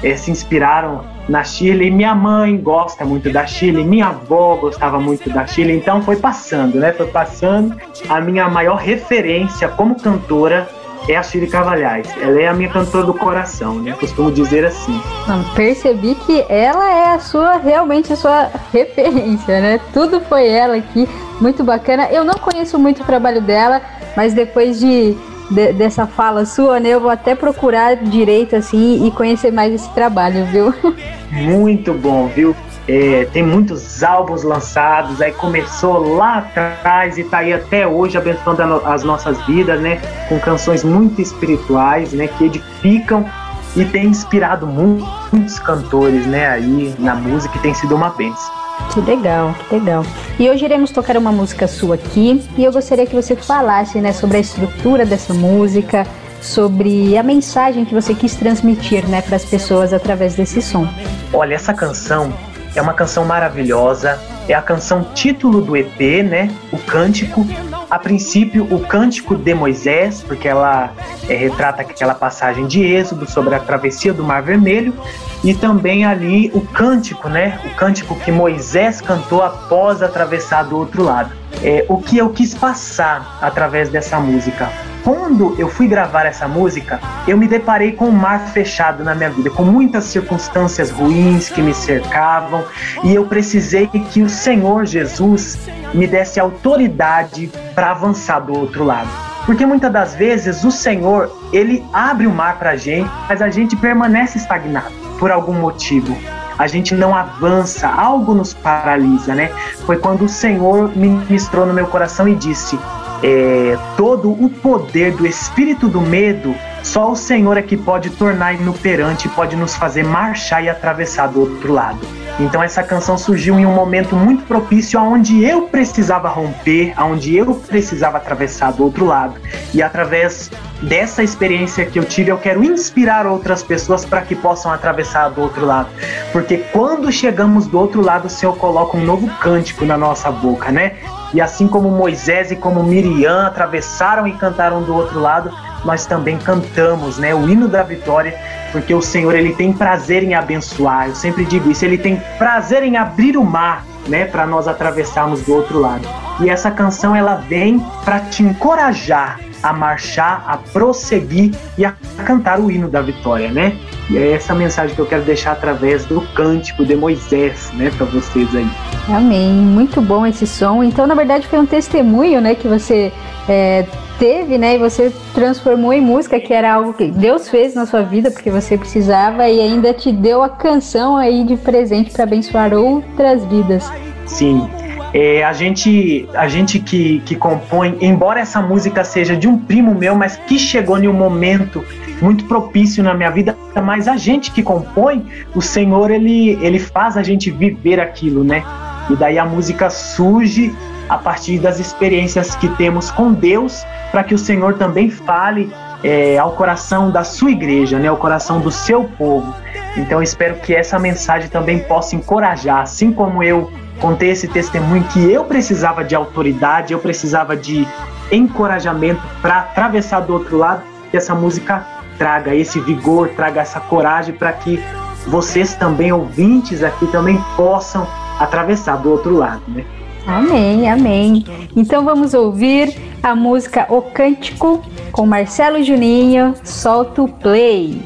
eh, se inspiraram na Chile. Minha mãe gosta muito da Chile, minha avó gostava muito da Chile, então foi passando, né? Foi passando. A minha maior referência como cantora é a Chile Cavalhais. Ela é a minha cantora do coração, né? Costumo dizer assim. Não, percebi que ela é a sua, realmente a sua referência, né? Tudo foi ela aqui, muito bacana. Eu não conheço muito o trabalho dela, mas depois de, de dessa fala sua, né, eu vou até procurar direito assim e conhecer mais esse trabalho, viu? *laughs* Muito bom, viu? É, tem muitos álbuns lançados, aí começou lá atrás e tá aí até hoje abençoando as nossas vidas, né? Com canções muito espirituais, né? Que edificam e tem inspirado muitos cantores, né? Aí na música e tem sido uma bênção. Que legal, que legal. E hoje iremos tocar uma música sua aqui e eu gostaria que você falasse, né, sobre a estrutura dessa música, sobre a mensagem que você quis transmitir, né, para as pessoas através desse som. Olha, essa canção é uma canção maravilhosa. É a canção título do EP, né? O Cântico. A princípio, o Cântico de Moisés, porque ela é, retrata aquela passagem de Êxodo sobre a travessia do Mar Vermelho. E também ali o cântico, né? O cântico que Moisés cantou após atravessar do outro lado. É, o que eu quis passar através dessa música quando eu fui gravar essa música, eu me deparei com um mar fechado na minha vida, com muitas circunstâncias ruins que me cercavam, e eu precisei que o Senhor Jesus me desse autoridade para avançar do outro lado. Porque muitas das vezes o Senhor, ele abre o mar para a gente, mas a gente permanece estagnado por algum motivo a gente não avança, algo nos paralisa, né? Foi quando o Senhor ministrou no meu coração e disse: é, todo o poder do espírito do medo, só o Senhor é que pode tornar inoperante, pode nos fazer marchar e atravessar do outro lado. Então essa canção surgiu em um momento muito propício aonde eu precisava romper, aonde eu precisava atravessar do outro lado. E através dessa experiência que eu tive, eu quero inspirar outras pessoas para que possam atravessar do outro lado. Porque quando chegamos do outro lado, o Senhor coloca um novo cântico na nossa boca, né? E assim como Moisés e como Miriam atravessaram e cantaram do outro lado, nós também cantamos, né, o hino da vitória, porque o Senhor ele tem prazer em abençoar. Eu sempre digo isso, ele tem prazer em abrir o mar, né, para nós atravessarmos do outro lado. E essa canção ela vem para te encorajar a marchar, a prosseguir e a cantar o hino da vitória, né? E é essa mensagem que eu quero deixar através do cântico de Moisés, né, para vocês aí. Amém. Muito bom esse som. Então, na verdade, foi um testemunho, né, que você é, teve, né, e você transformou em música, que era algo que Deus fez na sua vida, porque você precisava, e ainda te deu a canção aí de presente para abençoar outras vidas. Sim. É, a gente, a gente que, que compõe, embora essa música seja de um primo meu, mas que chegou em um momento muito propício na minha vida, mas a gente que compõe, o Senhor ele, ele faz a gente viver aquilo, né? E daí a música surge a partir das experiências que temos com Deus, para que o Senhor também fale é, ao coração da sua igreja, né? Ao coração do seu povo. Então espero que essa mensagem também possa encorajar, assim como eu contei esse testemunho que eu precisava de autoridade, eu precisava de encorajamento para atravessar do outro lado, que essa música traga esse vigor, traga essa coragem para que vocês também, ouvintes aqui, também possam atravessar do outro lado, né? Amém, amém. Então vamos ouvir a música O Cântico com Marcelo Juninho, solta o play.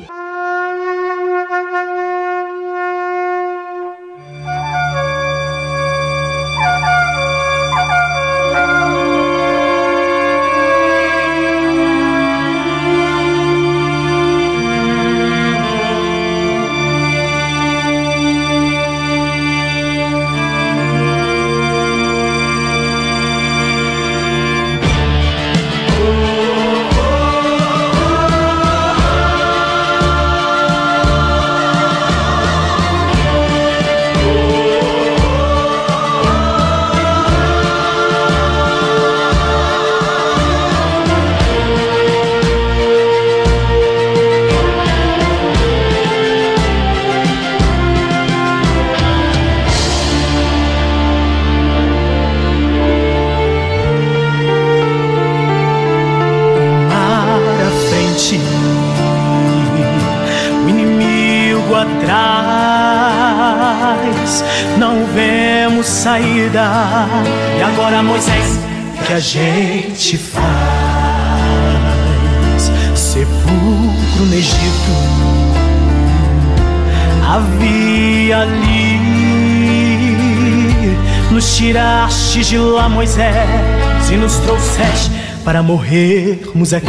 antes de lá, Moisés, e nos trouxeste para morrermos aqui.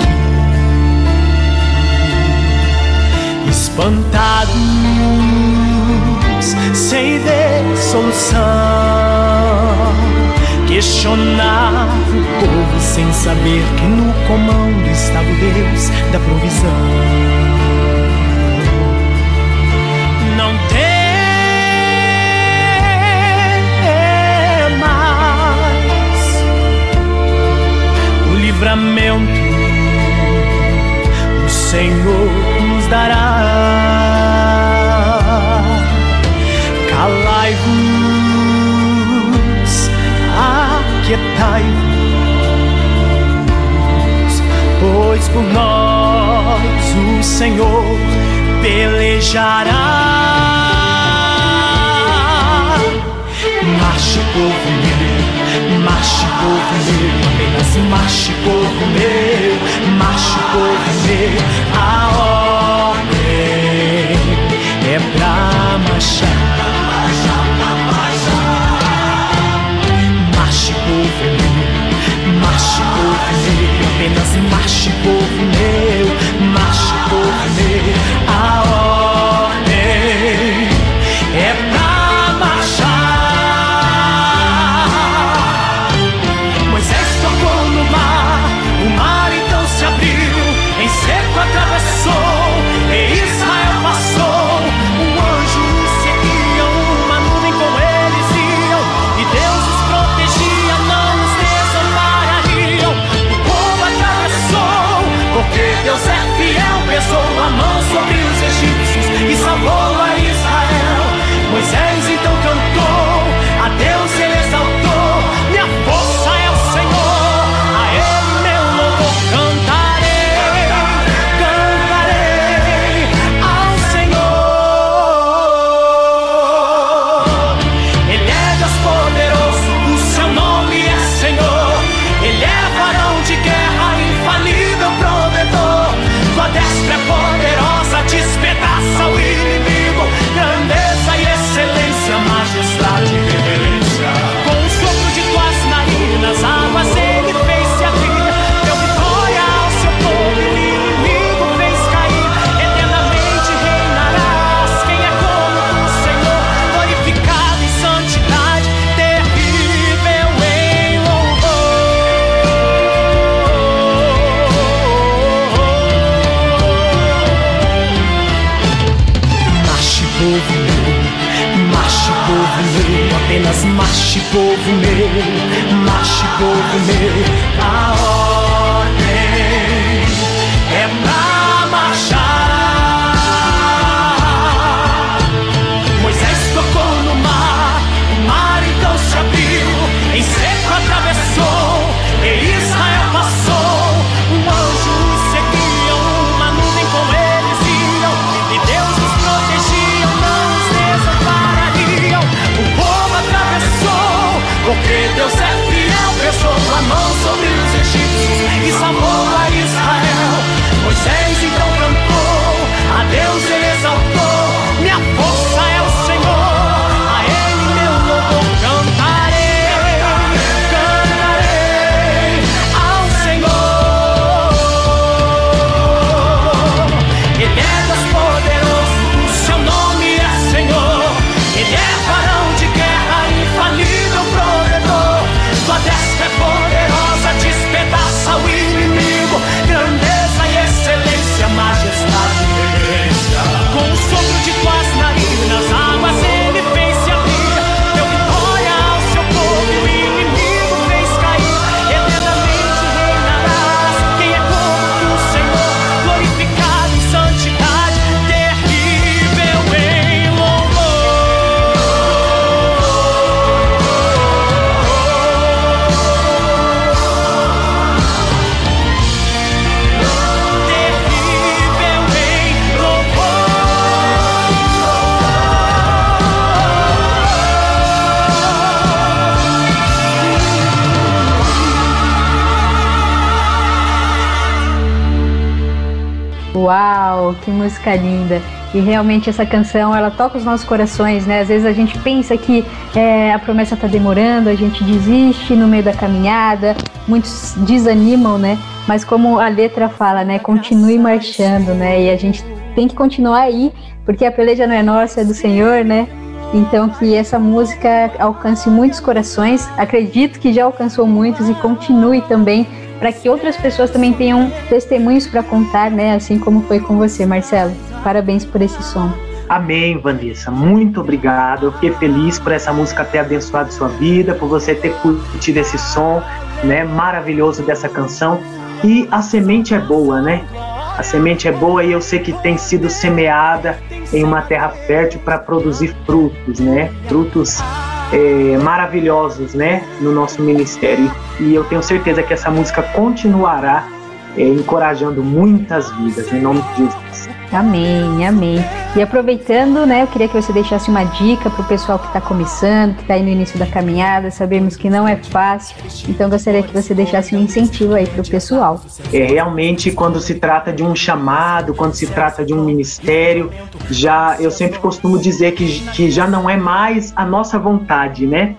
Espantados, sem ver solução, questionava o povo sem saber que no comando estava o Deus da provisão. livramento o Senhor nos dará. Calai-vos, aquietai-vos, pois por nós o Senhor pelejará. Marche, povo meu Macho povo meu, apenas macho povo meu, macho povo meu. A ordem é pra machar. Macho povo meu, macho povo meu, apenas macho povo meu, macho povo meu. A Marche, povo meu, marche, povo meu. porque deu. Uau, que música linda! E realmente essa canção ela toca os nossos corações, né? Às vezes a gente pensa que é, a promessa está demorando, a gente desiste no meio da caminhada, muitos desanimam, né? Mas como a letra fala, né? Continue marchando, né? E a gente tem que continuar aí, porque a peleja não é nossa, é do Senhor, né? Então que essa música alcance muitos corações. Acredito que já alcançou muitos e continue também para que outras pessoas também tenham testemunhos para contar, né? Assim como foi com você, Marcelo. Parabéns por esse som. Amém, Vanessa. Muito obrigado. Eu fiquei feliz por essa música ter abençoado sua vida, por você ter curtido esse som, né, maravilhoso dessa canção. E a semente é boa, né? A semente é boa e eu sei que tem sido semeada em uma terra fértil para produzir frutos, né? Frutos é, maravilhosos, né? No nosso ministério. E eu tenho certeza que essa música continuará é, encorajando muitas vidas, em nome de Jesus. Amém, amém. E aproveitando, né, eu queria que você deixasse uma dica para o pessoal que está começando, que está aí no início da caminhada. Sabemos que não é fácil, então gostaria que você deixasse um incentivo aí para o pessoal. É realmente quando se trata de um chamado, quando se trata de um ministério, já eu sempre costumo dizer que, que já não é mais a nossa vontade, né?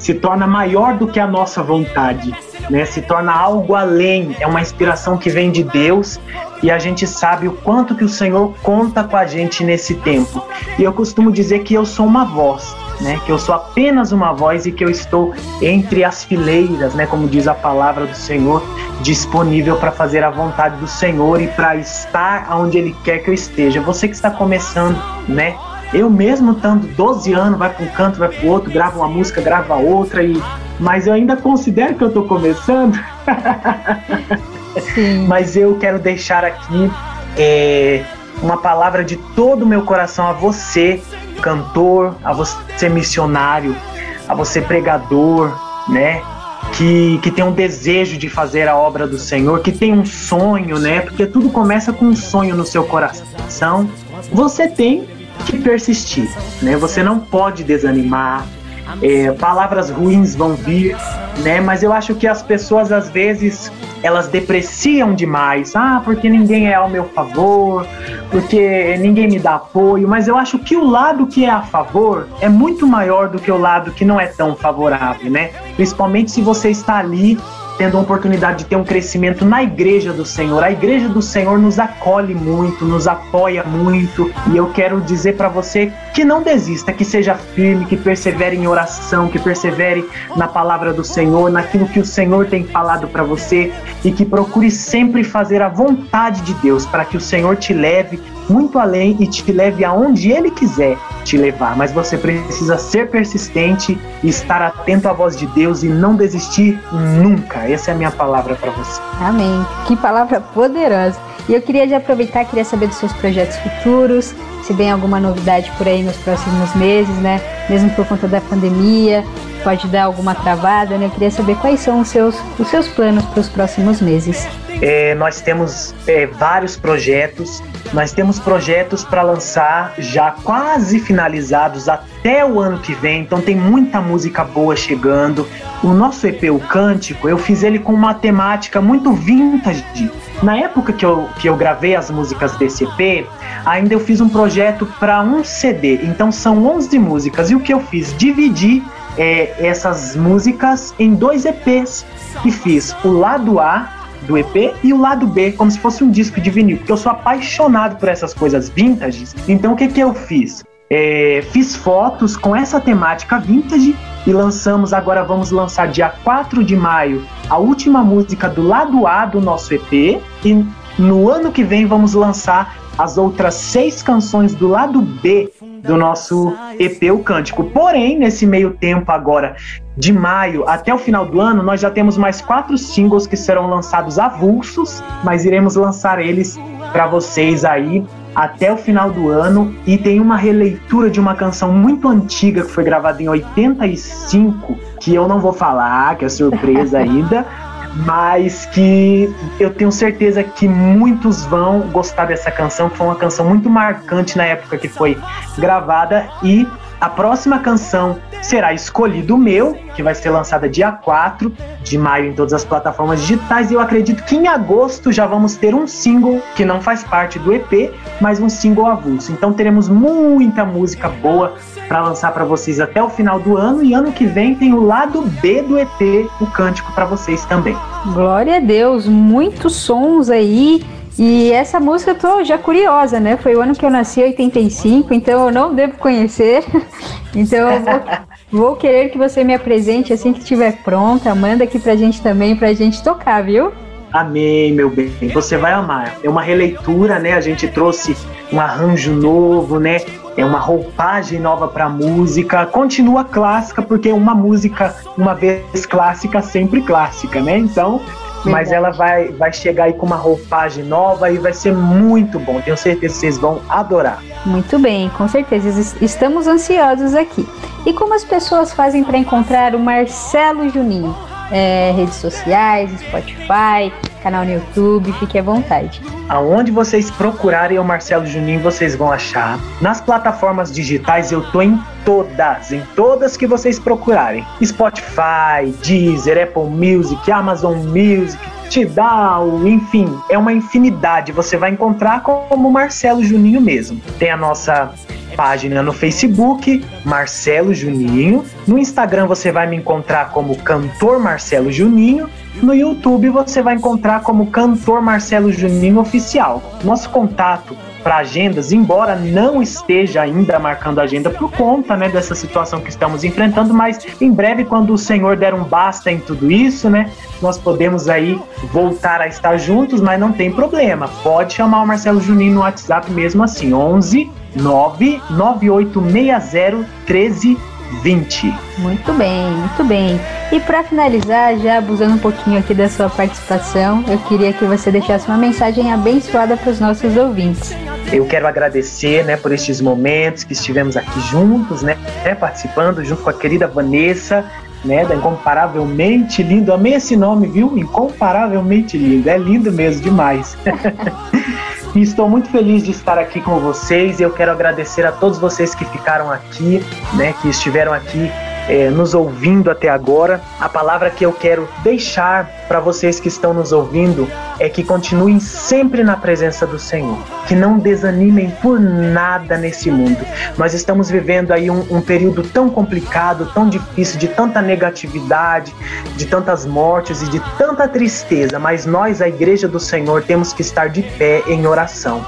Se torna maior do que a nossa vontade né? Se torna algo além, é uma inspiração que vem de Deus e a gente sabe o quanto que o Senhor conta com a gente nesse tempo. E eu costumo dizer que eu sou uma voz, né? Que eu sou apenas uma voz e que eu estou entre as fileiras, né? Como diz a palavra do Senhor, disponível para fazer a vontade do Senhor e para estar onde Ele quer que eu esteja. Você que está começando, né? Eu mesmo estando 12 anos, vai para um canto, vai para o outro, grava uma música, grava outra, e... mas eu ainda considero que eu estou começando. Sim. *laughs* mas eu quero deixar aqui é, uma palavra de todo o meu coração a você, cantor, a você missionário, a você pregador, né? Que, que tem um desejo de fazer a obra do Senhor, que tem um sonho, né? Porque tudo começa com um sonho no seu coração. Você tem que persistir, né? Você não pode desanimar. É, palavras ruins vão vir, né? Mas eu acho que as pessoas às vezes elas depreciam demais. Ah, porque ninguém é ao meu favor, porque ninguém me dá apoio. Mas eu acho que o lado que é a favor é muito maior do que o lado que não é tão favorável, né? Principalmente se você está ali tendo a oportunidade de ter um crescimento na igreja do Senhor. A igreja do Senhor nos acolhe muito, nos apoia muito, e eu quero dizer para você que não desista, que seja firme, que persevere em oração, que persevere na palavra do Senhor, naquilo que o Senhor tem falado para você e que procure sempre fazer a vontade de Deus para que o Senhor te leve muito além e te leve aonde Ele quiser te levar. Mas você precisa ser persistente estar atento à voz de Deus e não desistir nunca. Essa é a minha palavra para você. Amém. Que palavra poderosa. E eu queria aproveitar, queria saber dos seus projetos futuros, se vem alguma novidade por aí nos próximos meses, né? Mesmo por conta da pandemia, pode dar alguma travada, né? Eu queria saber quais são os seus, os seus planos para os próximos meses. É, nós temos é, vários projetos, nós temos projetos para lançar já quase finalizados até o ano que vem, então tem muita música boa chegando. O nosso EP, o Cântico, eu fiz ele com uma temática muito vintage. Na época que eu, que eu gravei as músicas desse EP, ainda eu fiz um projeto para um CD, então são 11 músicas, e o que eu fiz? Dividi é, essas músicas em dois EPs e fiz o lado A do EP e o lado B, como se fosse um disco de vinil, porque eu sou apaixonado por essas coisas vintage. Então o que, que eu fiz? É, fiz fotos com essa temática vintage e lançamos, agora vamos lançar dia 4 de maio, a última música do lado A do nosso EP e no ano que vem vamos lançar as outras seis canções do lado B do nosso EP O Cântico. Porém, nesse meio tempo agora, de maio até o final do ano, nós já temos mais quatro singles que serão lançados avulsos, mas iremos lançar eles para vocês aí até o final do ano e tem uma releitura de uma canção muito antiga que foi gravada em 85, que eu não vou falar, que é surpresa *laughs* ainda, mas que eu tenho certeza que muitos vão gostar dessa canção, que foi uma canção muito marcante na época que foi gravada e A próxima canção será Escolhido Meu, que vai ser lançada dia 4 de maio em todas as plataformas digitais. E eu acredito que em agosto já vamos ter um single que não faz parte do EP, mas um single avulso. Então teremos muita música boa para lançar para vocês até o final do ano. E ano que vem tem o lado B do EP, o cântico para vocês também. Glória a Deus, muitos sons aí. E essa música eu tô já curiosa, né? Foi o ano que eu nasci, 85, então eu não devo conhecer. *laughs* Então eu vou, vou querer que você me apresente assim que estiver pronta. Manda aqui pra gente também, pra gente tocar, viu? Amém, meu bem. Você vai amar. É uma releitura, né? A gente trouxe um arranjo novo, né? É uma roupagem nova para música. Continua clássica porque uma música, uma vez clássica, sempre clássica, né? Então, mas ela vai, vai chegar aí com uma roupagem nova e vai ser muito bom. Tenho certeza que vocês vão adorar. Muito bem, com certeza. Estamos ansiosos aqui. E como as pessoas fazem para encontrar o Marcelo Juninho? É, redes sociais, Spotify, canal no YouTube, fique à vontade. Aonde vocês procurarem o Marcelo Juninho, vocês vão achar. Nas plataformas digitais eu tô em todas, em todas que vocês procurarem. Spotify, Deezer, Apple Music, Amazon Music, Tidal, enfim, é uma infinidade. Você vai encontrar como Marcelo Juninho mesmo. Tem a nossa página no Facebook, Marcelo Juninho. No Instagram você vai me encontrar como Cantor Marcelo Juninho. No YouTube você vai encontrar como Cantor Marcelo Juninho Oficial. Nosso contato para agendas, embora não esteja ainda marcando agenda por conta né, dessa situação que estamos enfrentando, mas em breve, quando o Senhor der um basta em tudo isso, né, nós podemos aí voltar a estar juntos, mas não tem problema. Pode chamar o Marcelo Juninho no WhatsApp mesmo assim, 11 99860 1320. Muito bem, muito bem. E para finalizar, já abusando um pouquinho aqui da sua participação, eu queria que você deixasse uma mensagem abençoada para os nossos ouvintes. Eu quero agradecer, né, por estes momentos que estivemos aqui juntos, né, participando junto com a querida Vanessa, né, da Incomparavelmente Lindo. Amei esse nome, viu? Incomparavelmente Lindo. É lindo mesmo, demais. *laughs* e estou muito feliz de estar aqui com vocês. Eu quero agradecer a todos vocês que ficaram aqui, né, que estiveram aqui é, nos ouvindo até agora. A palavra que eu quero deixar para vocês que estão nos ouvindo é que continuem sempre na presença do Senhor, que não desanimem por nada nesse mundo. Nós estamos vivendo aí um, um período tão complicado, tão difícil, de tanta negatividade, de tantas mortes e de tanta tristeza, mas nós, a Igreja do Senhor, temos que estar de pé em oração.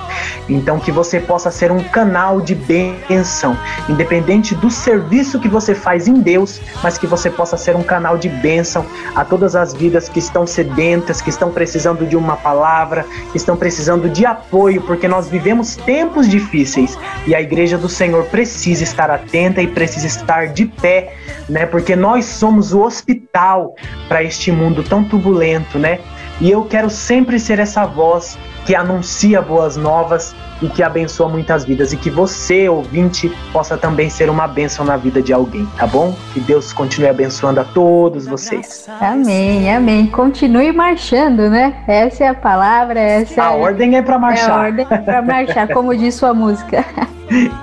Então, que você possa ser um canal de bênção, independente do serviço que você faz em Deus, mas que você possa ser um canal de bênção a todas as vidas que estão sedentas, que estão precisando de uma palavra, que estão precisando de apoio, porque nós vivemos tempos difíceis e a igreja do Senhor precisa estar atenta e precisa estar de pé, né? Porque nós somos o hospital para este mundo tão turbulento, né? E eu quero sempre ser essa voz que anuncia boas novas e que abençoa muitas vidas. E que você, ouvinte, possa também ser uma bênção na vida de alguém, tá bom? Que Deus continue abençoando a todos vocês. Amém, amém. Continue marchando, né? Essa é a palavra, essa A é... ordem é para marchar. É a ordem é para marchar, como diz sua música. *laughs*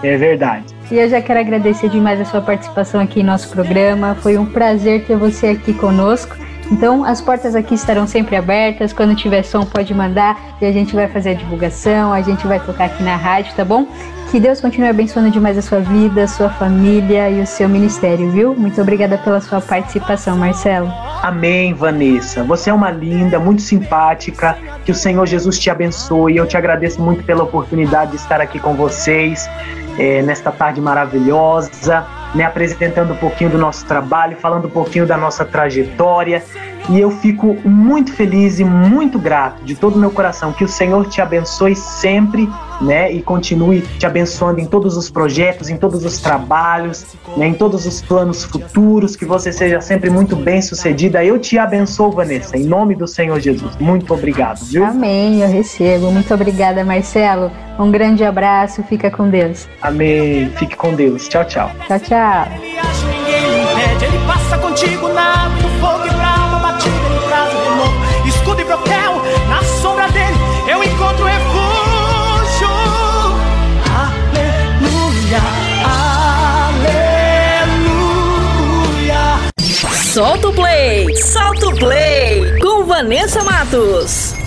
É verdade. E eu já quero agradecer demais a sua participação aqui em nosso programa. Foi um prazer ter você aqui conosco. Então, as portas aqui estarão sempre abertas. Quando tiver som, pode mandar e a gente vai fazer a divulgação, a gente vai tocar aqui na rádio, tá bom? Que Deus continue abençoando demais a sua vida, a sua família e o seu ministério, viu? Muito obrigada pela sua participação, Marcelo. Amém, Vanessa. Você é uma linda, muito simpática. Que o Senhor Jesus te abençoe. Eu te agradeço muito pela oportunidade de estar aqui com vocês é, nesta tarde maravilhosa, né, apresentando um pouquinho do nosso trabalho, falando um pouquinho da nossa trajetória. E eu fico muito feliz e muito grato de todo o meu coração que o Senhor te abençoe sempre, né? E continue te abençoando em todos os projetos, em todos os trabalhos, né, em todos os planos futuros, que você seja sempre muito bem sucedida. Eu te abençoo, Vanessa, em nome do Senhor Jesus. Muito obrigado, viu? Amém, eu recebo. Muito obrigada, Marcelo. Um grande abraço, fica com Deus. Amém. Fique com Deus. Tchau, tchau. Tchau, tchau. Ele passa contigo fogo e brava batida, escudo e. Na sombra dele eu encontro refúgio. Aleluia, aleluia. Solta o play, solta o play com Vanessa Matos.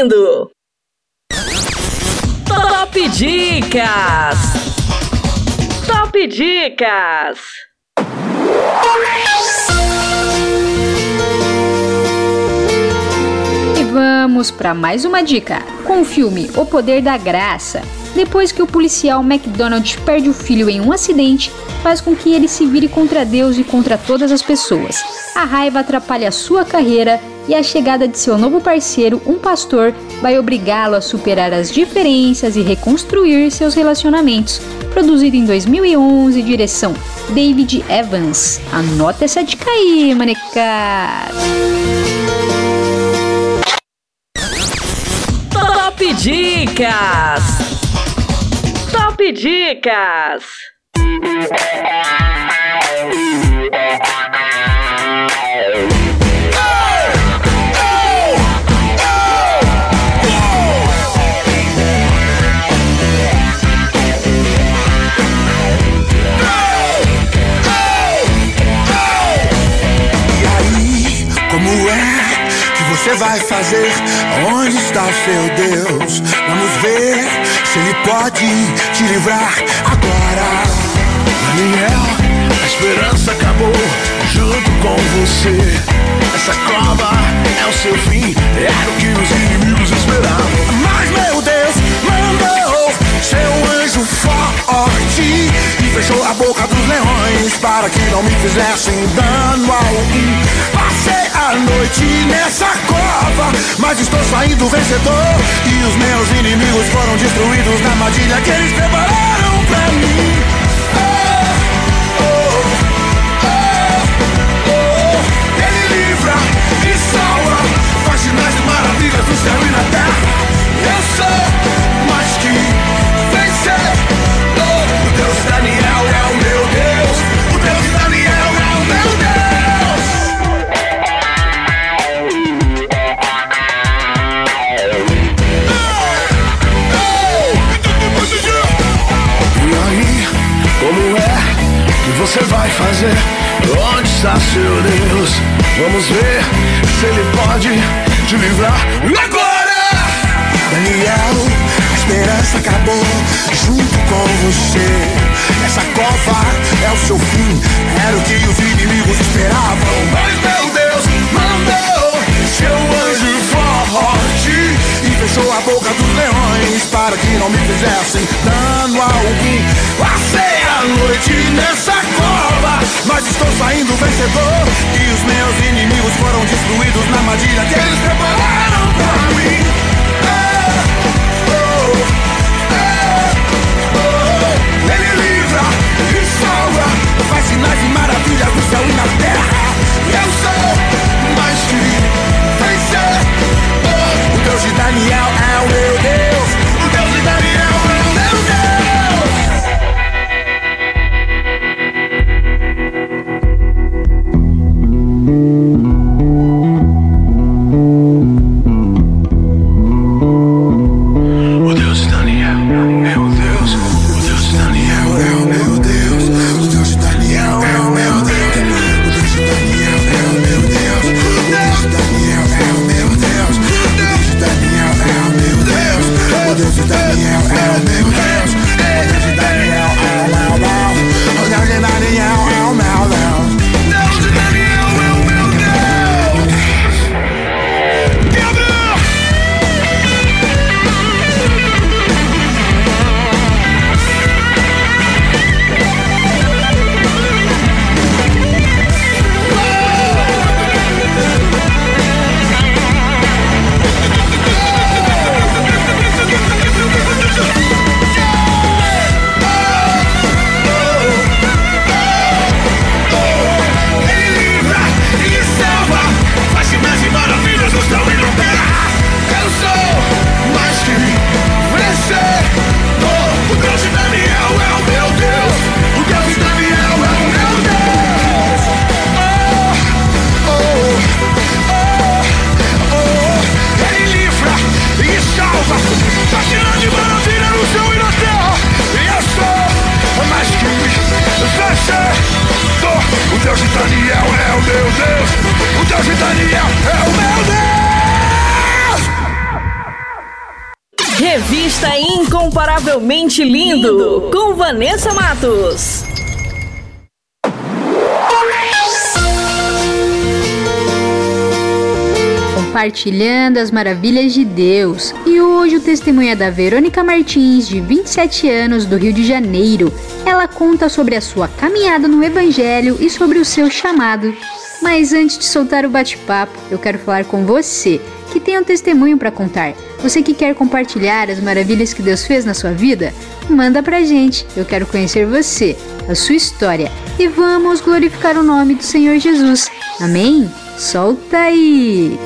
Lindo. Top Dicas! Top Dicas! E vamos para mais uma dica. Com o filme O Poder da Graça, depois que o policial McDonald perde o filho em um acidente, faz com que ele se vire contra Deus e contra todas as pessoas. A raiva atrapalha sua carreira e a chegada de seu novo parceiro, um pastor, vai obrigá-lo a superar as diferenças e reconstruir seus relacionamentos. Produzido em 2011, direção David Evans. Anota essa dica aí, manecada! Top Dicas! Top Dicas! Você vai fazer? Onde está o seu Deus? Vamos ver se ele pode te livrar agora. Daniel, a esperança acabou junto com você. Essa cova é o seu fim, era o que os inimigos esperavam. Mas meu Deus seu anjo forte e fechou a boca dos leões para que não me fizessem dano algum. Passei a noite nessa cova, mas estou saindo vencedor e os meus inimigos foram destruídos na armadilha que eles prepararam pra mim. Oh, oh, oh. Ele livra e salva, faz sinais e maravilhas no céu e na terra. Eu sou você vai fazer? Onde está seu Deus? Vamos ver se ele pode te livrar agora! Daniel, a esperança acabou junto com você. Essa cova é o seu fim, era o que os inimigos esperavam. Mas meu Deus mandou seu anjo forte e fechou a boca dos leões para que não me fizessem dano algum. Passei a noite nessa cova, mas estou saindo vencedor. E os meus inimigos foram destruídos na armadilha que eles prepararam pra mim. Ele livra e salva, faz sinais e maravilhas no céu e na terra. Eu sou mais que vencedor. O Deus de Daniel é o meu Compartilhando as maravilhas de Deus. E hoje o testemunho é da Verônica Martins, de 27 anos, do Rio de Janeiro. Ela conta sobre a sua caminhada no Evangelho e sobre o seu chamado. Mas antes de soltar o bate-papo, eu quero falar com você que tem um testemunho para contar. Você que quer compartilhar as maravilhas que Deus fez na sua vida, manda pra gente. Eu quero conhecer você, a sua história e vamos glorificar o nome do Senhor Jesus. Amém? Solta aí!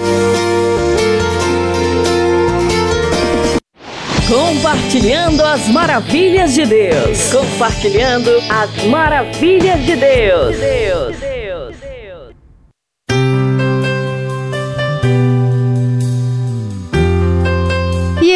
Compartilhando as maravilhas de Deus. Compartilhando as maravilhas de Deus. Deus.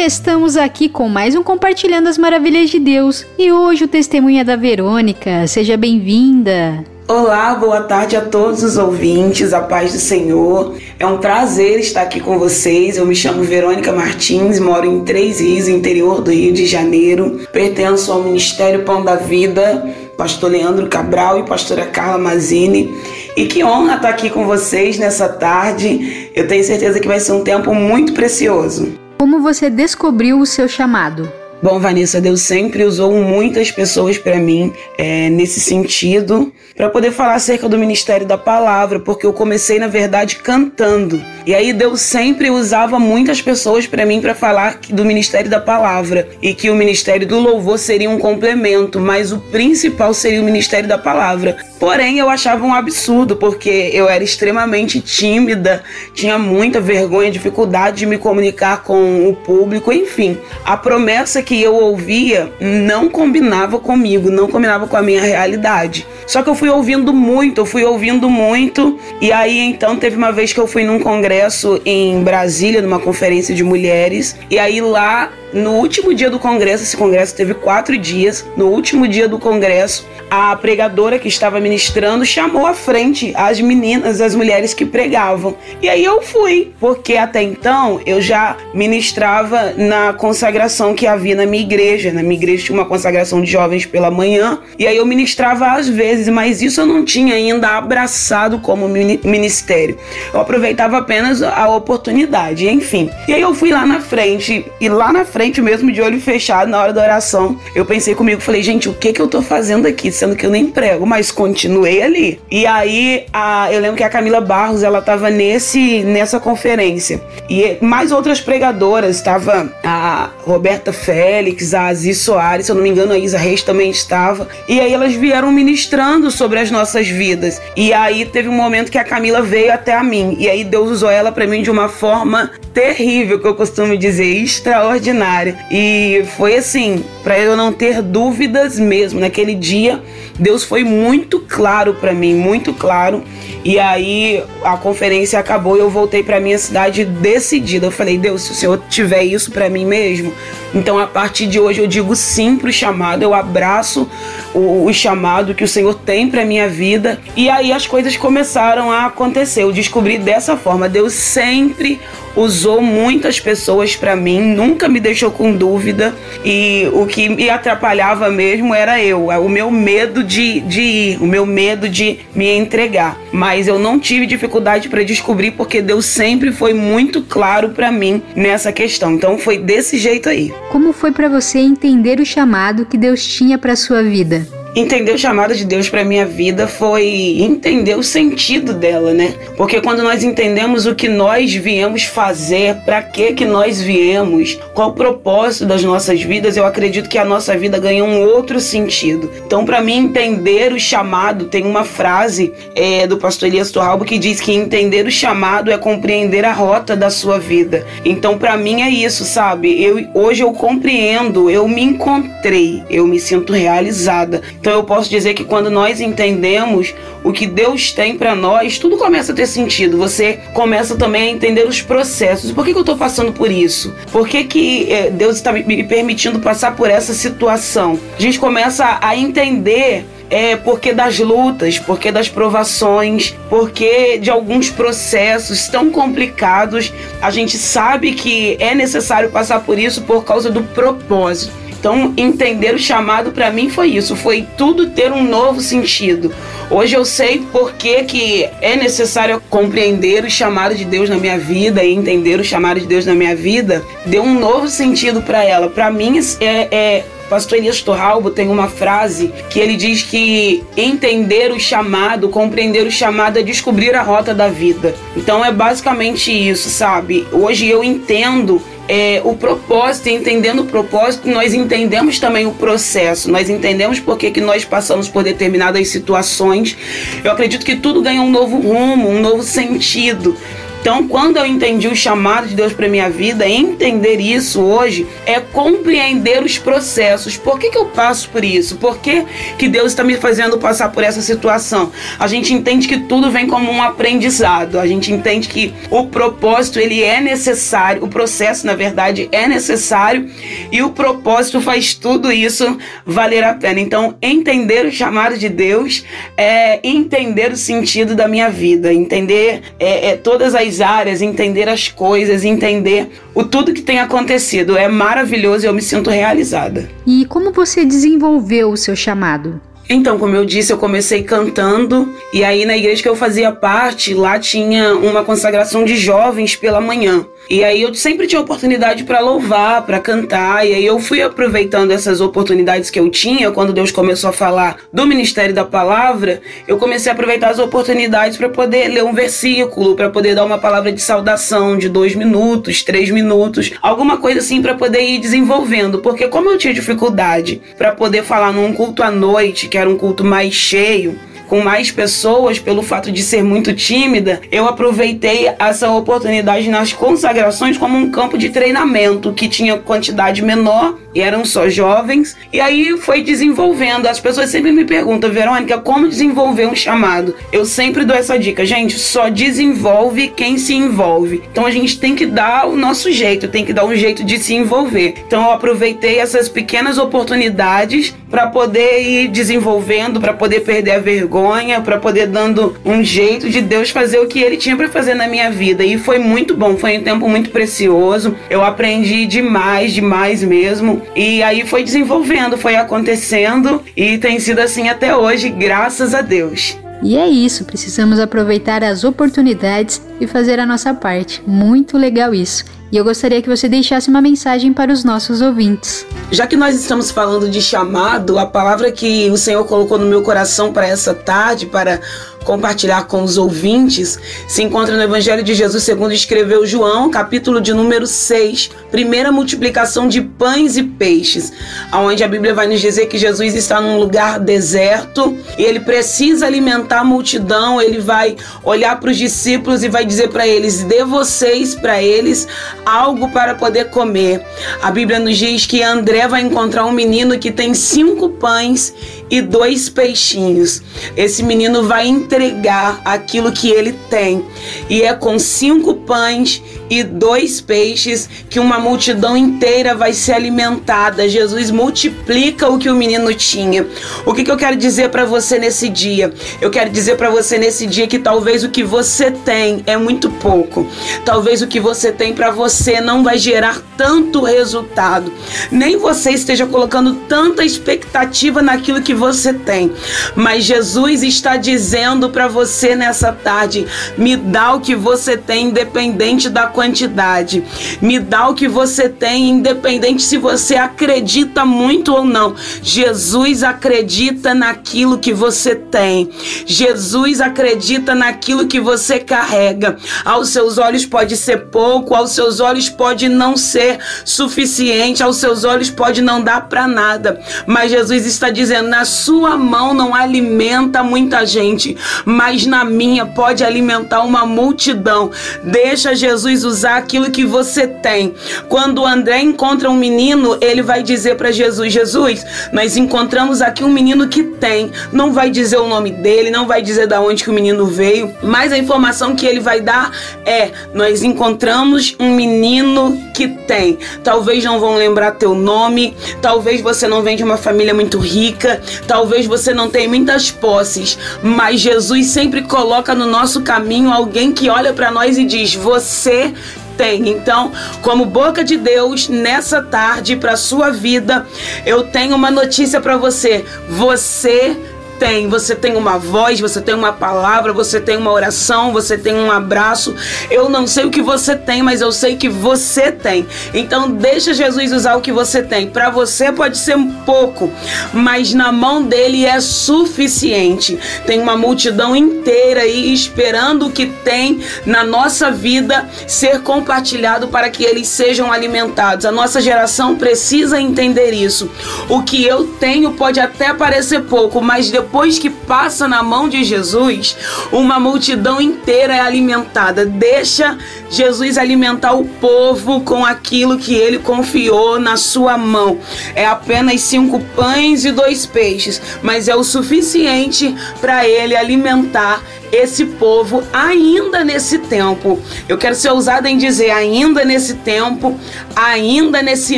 estamos aqui com mais um Compartilhando as Maravilhas de Deus e hoje o testemunho é da Verônica. Seja bem-vinda. Olá, boa tarde a todos os ouvintes, a paz do Senhor. É um prazer estar aqui com vocês. Eu me chamo Verônica Martins, moro em Três Rios, interior do Rio de Janeiro. Pertenço ao Ministério Pão da Vida, pastor Leandro Cabral e pastora Carla Mazini. E que honra estar aqui com vocês nessa tarde. Eu tenho certeza que vai ser um tempo muito precioso. Como você descobriu o seu chamado? Bom, Vanessa, Deus sempre usou muitas pessoas para mim é, nesse sentido, para poder falar acerca do ministério da palavra, porque eu comecei, na verdade, cantando. E aí Deus sempre usava muitas pessoas para mim para falar do ministério da palavra e que o ministério do louvor seria um complemento, mas o principal seria o ministério da palavra. Porém, eu achava um absurdo, porque eu era extremamente tímida, tinha muita vergonha, dificuldade de me comunicar com o público, enfim. A promessa que eu ouvia não combinava comigo, não combinava com a minha realidade. Só que eu fui ouvindo muito, eu fui ouvindo muito, e aí então teve uma vez que eu fui num congresso em Brasília, numa conferência de mulheres, e aí lá no último dia do congresso, esse congresso teve quatro dias. No último dia do congresso, a pregadora que estava ministrando chamou à frente as meninas, as mulheres que pregavam. E aí eu fui, porque até então eu já ministrava na consagração que havia na minha igreja. Na minha igreja tinha uma consagração de jovens pela manhã, e aí eu ministrava às vezes, mas isso eu não tinha ainda abraçado como ministério. Eu aproveitava apenas a oportunidade, enfim. E aí eu fui lá na frente, e lá na frente frente mesmo, de olho fechado, na hora da oração. Eu pensei comigo, falei, gente, o que que eu tô fazendo aqui? Sendo que eu nem prego, mas continuei ali. E aí, a, eu lembro que a Camila Barros, ela tava nesse, nessa conferência. E mais outras pregadoras, estava a Roberta Félix, a Aziz Soares, se eu não me engano, a Isa Reis também estava. E aí elas vieram ministrando sobre as nossas vidas. E aí teve um momento que a Camila veio até a mim. E aí Deus usou ela para mim de uma forma terrível, que eu costumo dizer, extraordinária e foi assim, para eu não ter dúvidas mesmo. Naquele dia, Deus foi muito claro para mim, muito claro. E aí a conferência acabou e eu voltei para minha cidade decidida. Eu falei: "Deus, se o Senhor tiver isso para mim mesmo, então a partir de hoje eu digo sim pro chamado, eu abraço o, o chamado que o Senhor tem para minha vida". E aí as coisas começaram a acontecer. Eu descobri dessa forma, Deus sempre usou muitas pessoas para mim, nunca me deixou com dúvida e o que me atrapalhava mesmo era eu, o meu medo de, de ir, o meu medo de me entregar. Mas eu não tive dificuldade para descobrir porque Deus sempre foi muito claro para mim nessa questão. Então foi desse jeito aí. Como foi para você entender o chamado que Deus tinha para sua vida? Entender o chamado de Deus para minha vida foi entender o sentido dela, né? Porque quando nós entendemos o que nós viemos fazer, para que que nós viemos, qual o propósito das nossas vidas, eu acredito que a nossa vida ganha um outro sentido. Então, para mim entender o chamado, tem uma frase é, do pastor Elias Torralbo que diz que entender o chamado é compreender a rota da sua vida. Então, para mim é isso, sabe? Eu hoje eu compreendo, eu me encontrei, eu me sinto realizada. Então eu posso dizer que quando nós entendemos o que Deus tem para nós, tudo começa a ter sentido. Você começa também a entender os processos. Por que, que eu estou passando por isso? Por que, que é, Deus está me permitindo passar por essa situação? A gente começa a entender é porque das lutas, porque das provações, porque de alguns processos tão complicados. A gente sabe que é necessário passar por isso por causa do propósito. Então, entender o chamado para mim foi isso, foi tudo ter um novo sentido. Hoje eu sei por que, que é necessário compreender o chamado de Deus na minha vida e entender o chamado de Deus na minha vida, deu um novo sentido para ela. Para mim é, é Pastor Elias Torralbo tem uma frase que ele diz que entender o chamado, compreender o chamado é descobrir a rota da vida. Então é basicamente isso, sabe? Hoje eu entendo é, o propósito, entendendo o propósito, nós entendemos também o processo, nós entendemos por que, que nós passamos por determinadas situações. Eu acredito que tudo ganha um novo rumo, um novo sentido. Então, quando eu entendi o chamado de Deus para minha vida, entender isso hoje é compreender os processos. Por que, que eu passo por isso? Por que, que Deus está me fazendo passar por essa situação? A gente entende que tudo vem como um aprendizado. A gente entende que o propósito ele é necessário, o processo, na verdade, é necessário e o propósito faz tudo isso valer a pena. Então, entender o chamado de Deus é entender o sentido da minha vida, entender é, é todas as áreas, entender as coisas, entender o tudo que tem acontecido. É maravilhoso e eu me sinto realizada. E como você desenvolveu o seu chamado? Então, como eu disse, eu comecei cantando e aí na igreja que eu fazia parte, lá tinha uma consagração de jovens pela manhã. E aí eu sempre tinha oportunidade para louvar, para cantar, e aí eu fui aproveitando essas oportunidades que eu tinha. Quando Deus começou a falar do ministério da palavra, eu comecei a aproveitar as oportunidades para poder ler um versículo, para poder dar uma palavra de saudação de dois minutos, três minutos, alguma coisa assim para poder ir desenvolvendo, porque como eu tinha dificuldade para poder falar num culto à noite, que era um culto mais cheio, com mais pessoas, pelo fato de ser muito tímida, eu aproveitei essa oportunidade nas consagrações como um campo de treinamento que tinha quantidade menor e eram só jovens. E aí foi desenvolvendo. As pessoas sempre me perguntam, Verônica, como desenvolver um chamado? Eu sempre dou essa dica, gente, só desenvolve quem se envolve. Então a gente tem que dar o nosso jeito, tem que dar um jeito de se envolver. Então eu aproveitei essas pequenas oportunidades para poder ir desenvolvendo, para poder perder a vergonha vergonha, para poder dando um jeito de Deus fazer o que ele tinha para fazer na minha vida. E foi muito bom, foi um tempo muito precioso. Eu aprendi demais, demais mesmo. E aí foi desenvolvendo, foi acontecendo e tem sido assim até hoje, graças a Deus. E é isso, precisamos aproveitar as oportunidades e fazer a nossa parte. Muito legal isso. E eu gostaria que você deixasse uma mensagem para os nossos ouvintes. Já que nós estamos falando de chamado, a palavra que o Senhor colocou no meu coração para essa tarde, para compartilhar com os ouvintes, se encontra no Evangelho de Jesus, segundo escreveu João, capítulo de número 6, primeira multiplicação de pães e peixes, aonde a Bíblia vai nos dizer que Jesus está num lugar deserto e ele precisa alimentar a multidão, ele vai olhar para os discípulos e vai dizer para eles: "Dê vocês para eles algo para poder comer". A Bíblia nos diz que André vai encontrar um menino que tem cinco pães e dois peixinhos. Esse menino vai entregar aquilo que ele tem. E é com cinco pães e dois peixes que uma multidão inteira vai ser alimentada. Jesus multiplica o que o menino tinha. O que, que eu quero dizer para você nesse dia? Eu quero dizer para você nesse dia que talvez o que você tem é muito pouco. Talvez o que você tem para você não vai gerar tanto resultado. Nem você esteja colocando tanta expectativa naquilo que você tem. Mas Jesus está dizendo para você nessa tarde: me dá o que você tem, independente da quantidade. Me dá o que você tem, independente se você acredita muito ou não. Jesus acredita naquilo que você tem. Jesus acredita naquilo que você carrega. Aos seus olhos pode ser pouco, aos seus olhos pode não ser suficiente, aos seus olhos pode não dar para nada. Mas Jesus está dizendo: na sua mão não alimenta muita gente, mas na minha pode alimentar uma multidão. Deixa Jesus usar aquilo que você tem. Quando André encontra um menino, ele vai dizer para Jesus: Jesus, nós encontramos aqui um menino que tem. Não vai dizer o nome dele, não vai dizer da onde que o menino veio, mas a informação que ele vai dar é: nós encontramos um menino que tem. Talvez não vão lembrar teu nome, talvez você não venha de uma família muito rica, Talvez você não tenha muitas posses, mas Jesus sempre coloca no nosso caminho alguém que olha para nós e diz: Você tem. Então, como boca de Deus, nessa tarde para sua vida, eu tenho uma notícia para você. Você tem. Você tem uma voz, você tem uma palavra, você tem uma oração, você tem um abraço. Eu não sei o que você tem, mas eu sei que você tem. Então deixa Jesus usar o que você tem. Para você pode ser um pouco, mas na mão dele é suficiente. Tem uma multidão inteira aí esperando o que tem na nossa vida ser compartilhado para que eles sejam alimentados. A nossa geração precisa entender isso. O que eu tenho pode até parecer pouco, mas depois depois que passa na mão de Jesus, uma multidão inteira é alimentada. Deixa Jesus alimentar o povo com aquilo que ele confiou na sua mão. É apenas cinco pães e dois peixes, mas é o suficiente para ele alimentar esse povo ainda nesse tempo. Eu quero ser ousada em dizer, ainda nesse tempo, ainda nesse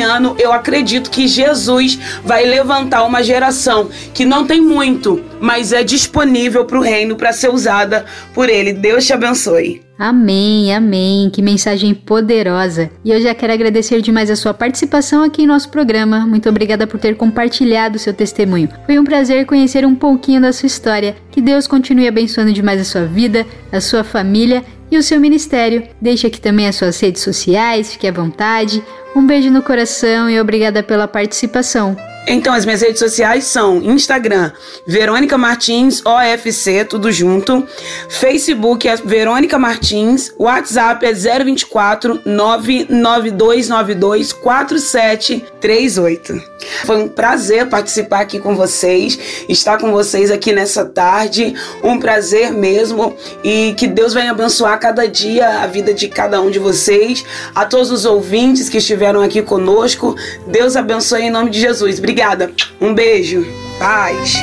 ano, eu acredito que Jesus vai levantar uma geração que não tem muito, mas é disponível para o reino para ser usada por ele. Deus te abençoe. Amém, amém. Que mensagem poderosa. E eu já quero agradecer demais a sua participação aqui em nosso programa. Muito obrigada por ter compartilhado seu testemunho. Foi um prazer conhecer um pouquinho da sua história. Que Deus continue abençoando demais a sua vida, a sua família e o seu ministério. Deixe aqui também as suas redes sociais, fique à vontade. Um beijo no coração e obrigada pela participação. Então, as minhas redes sociais são Instagram, Verônica Martins, OFC, tudo junto. Facebook é Verônica Martins. WhatsApp é 024 99292 4738. Foi um prazer participar aqui com vocês, estar com vocês aqui nessa tarde. Um prazer mesmo. E que Deus venha abençoar cada dia a vida de cada um de vocês. A todos os ouvintes que estiveram aqui conosco. Deus abençoe em nome de Jesus. Obrigada. Um beijo. Paz.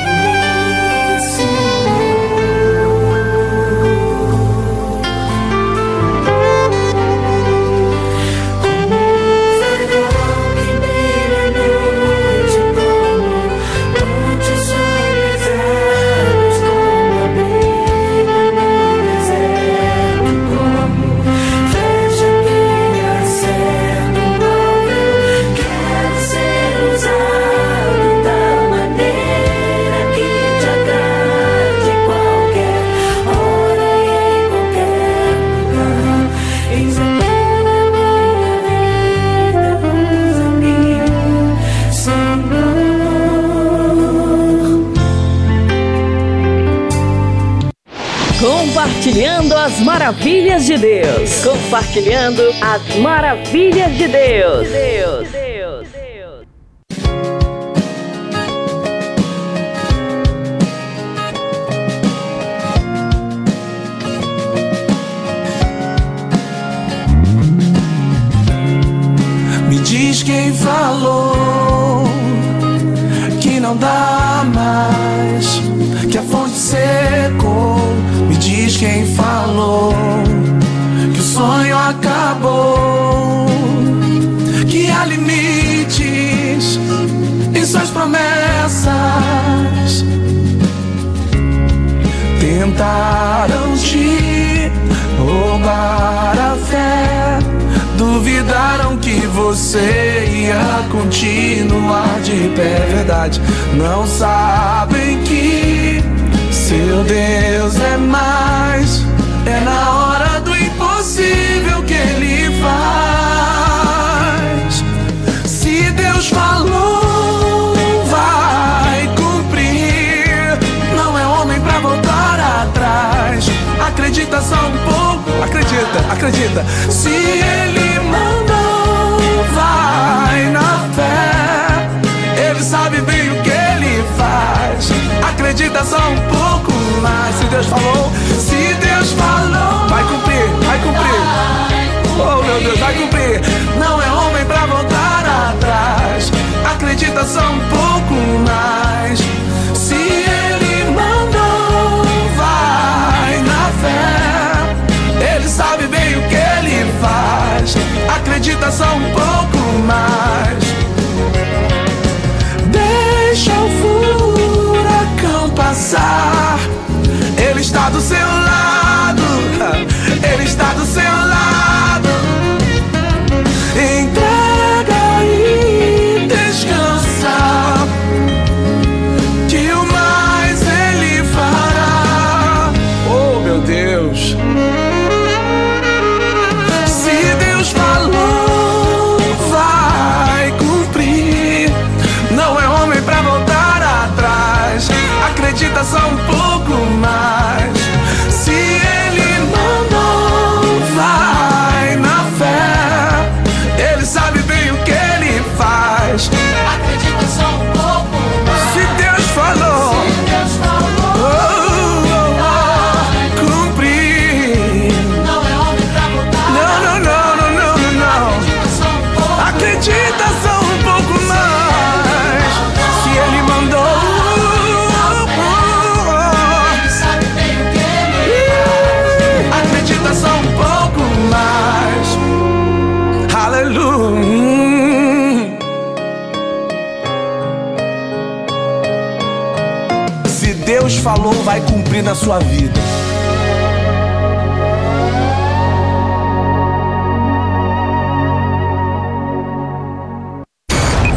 Compartilhando as maravilhas de Deus. Compartilhando as maravilhas de Deus. Deus. Deus. Me diz quem falou que não dá mais, que a fonte secou. Diz quem falou que o sonho acabou, que há limites em suas promessas. Tentaram te roubar a fé. Duvidaram que você ia continuar de pé, é verdade. Não sabem que seu Deus é mais. É na hora do impossível que Ele faz. Se Deus falou, vai cumprir. Não é homem pra voltar atrás. Acredita só um pouco. Acredita, acredita. Se Ele mandou, vai na fé. Ele sabe bem o faz. Acredita só um pouco mais. Se Deus falou, se Deus falou, vai cumprir, vai cumprir. Oh meu Deus, vai cumprir. Não é homem pra voltar atrás. Acredita só um pouco mais. Se Ele mandou, vai na fé. Ele sabe bem o que Ele faz. Acredita só um pouco Ele está do seu lado, *laughs* ele está do seu lado. Vai cumprir na sua vida.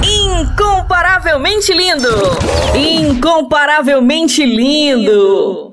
Incomparavelmente lindo! Incomparavelmente lindo!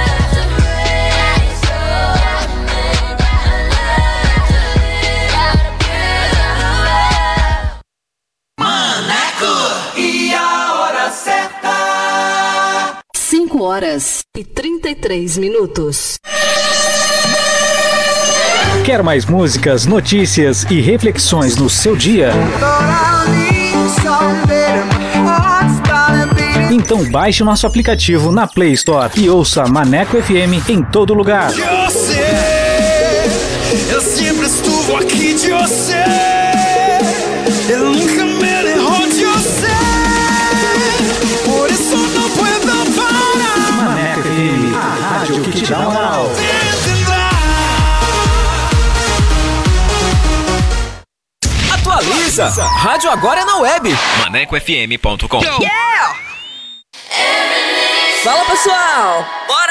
Horas e 33 minutos. Quer mais músicas, notícias e reflexões no seu dia? Então baixe o nosso aplicativo na Play Store e ouça Maneco FM em todo lugar. Eu sei, eu sempre estuvo aqui de você. Eu nunca Rádio agora é na web. ManecoFM.com Fala pessoal! Bora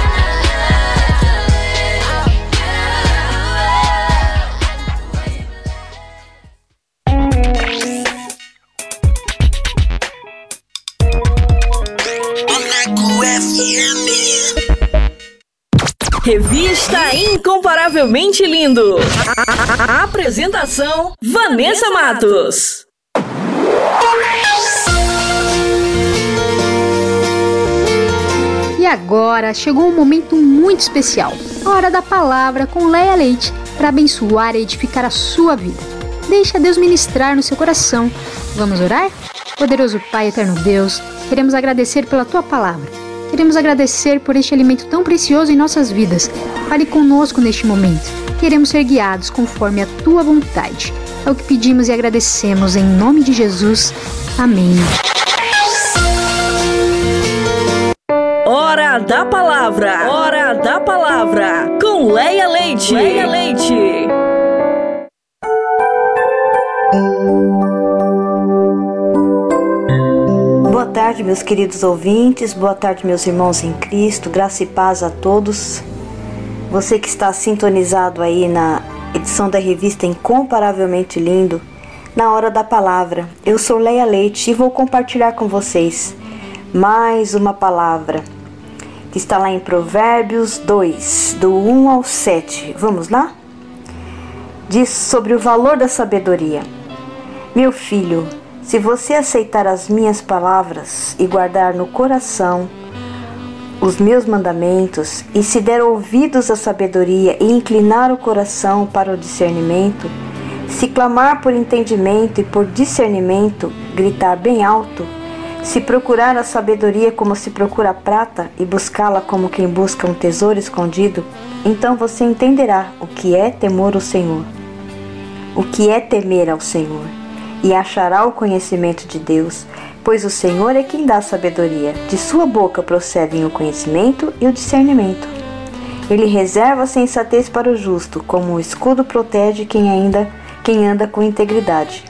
Revista Incomparavelmente Lindo. A- apresentação: Vanessa Matos. E agora chegou um momento muito especial, hora da palavra com Leia Leite, para abençoar e edificar a sua vida. Deixa Deus ministrar no seu coração. Vamos orar? Poderoso Pai, eterno Deus, queremos agradecer pela tua palavra. Queremos agradecer por este alimento tão precioso em nossas vidas. Fale conosco neste momento. Queremos ser guiados conforme a tua vontade. É o que pedimos e agradecemos em nome de Jesus. Amém. Hora da palavra. Hora da palavra. Com Leia Leite. Leia Leite. Tarde, meus queridos ouvintes. Boa tarde, meus irmãos em Cristo. Graça e paz a todos. Você que está sintonizado aí na edição da revista Incomparavelmente Lindo, na hora da palavra. Eu sou Leia Leite e vou compartilhar com vocês mais uma palavra que está lá em Provérbios 2, do 1 ao 7. Vamos lá? Diz sobre o valor da sabedoria. Meu filho, se você aceitar as minhas palavras e guardar no coração os meus mandamentos, e se der ouvidos à sabedoria e inclinar o coração para o discernimento, se clamar por entendimento e por discernimento, gritar bem alto, se procurar a sabedoria como se procura a prata e buscá-la como quem busca um tesouro escondido, então você entenderá o que é temor ao Senhor. O que é temer ao Senhor, e achará o conhecimento de Deus, pois o Senhor é quem dá sabedoria. De sua boca procedem o conhecimento e o discernimento. Ele reserva a sensatez para o justo, como o escudo protege quem ainda quem anda com integridade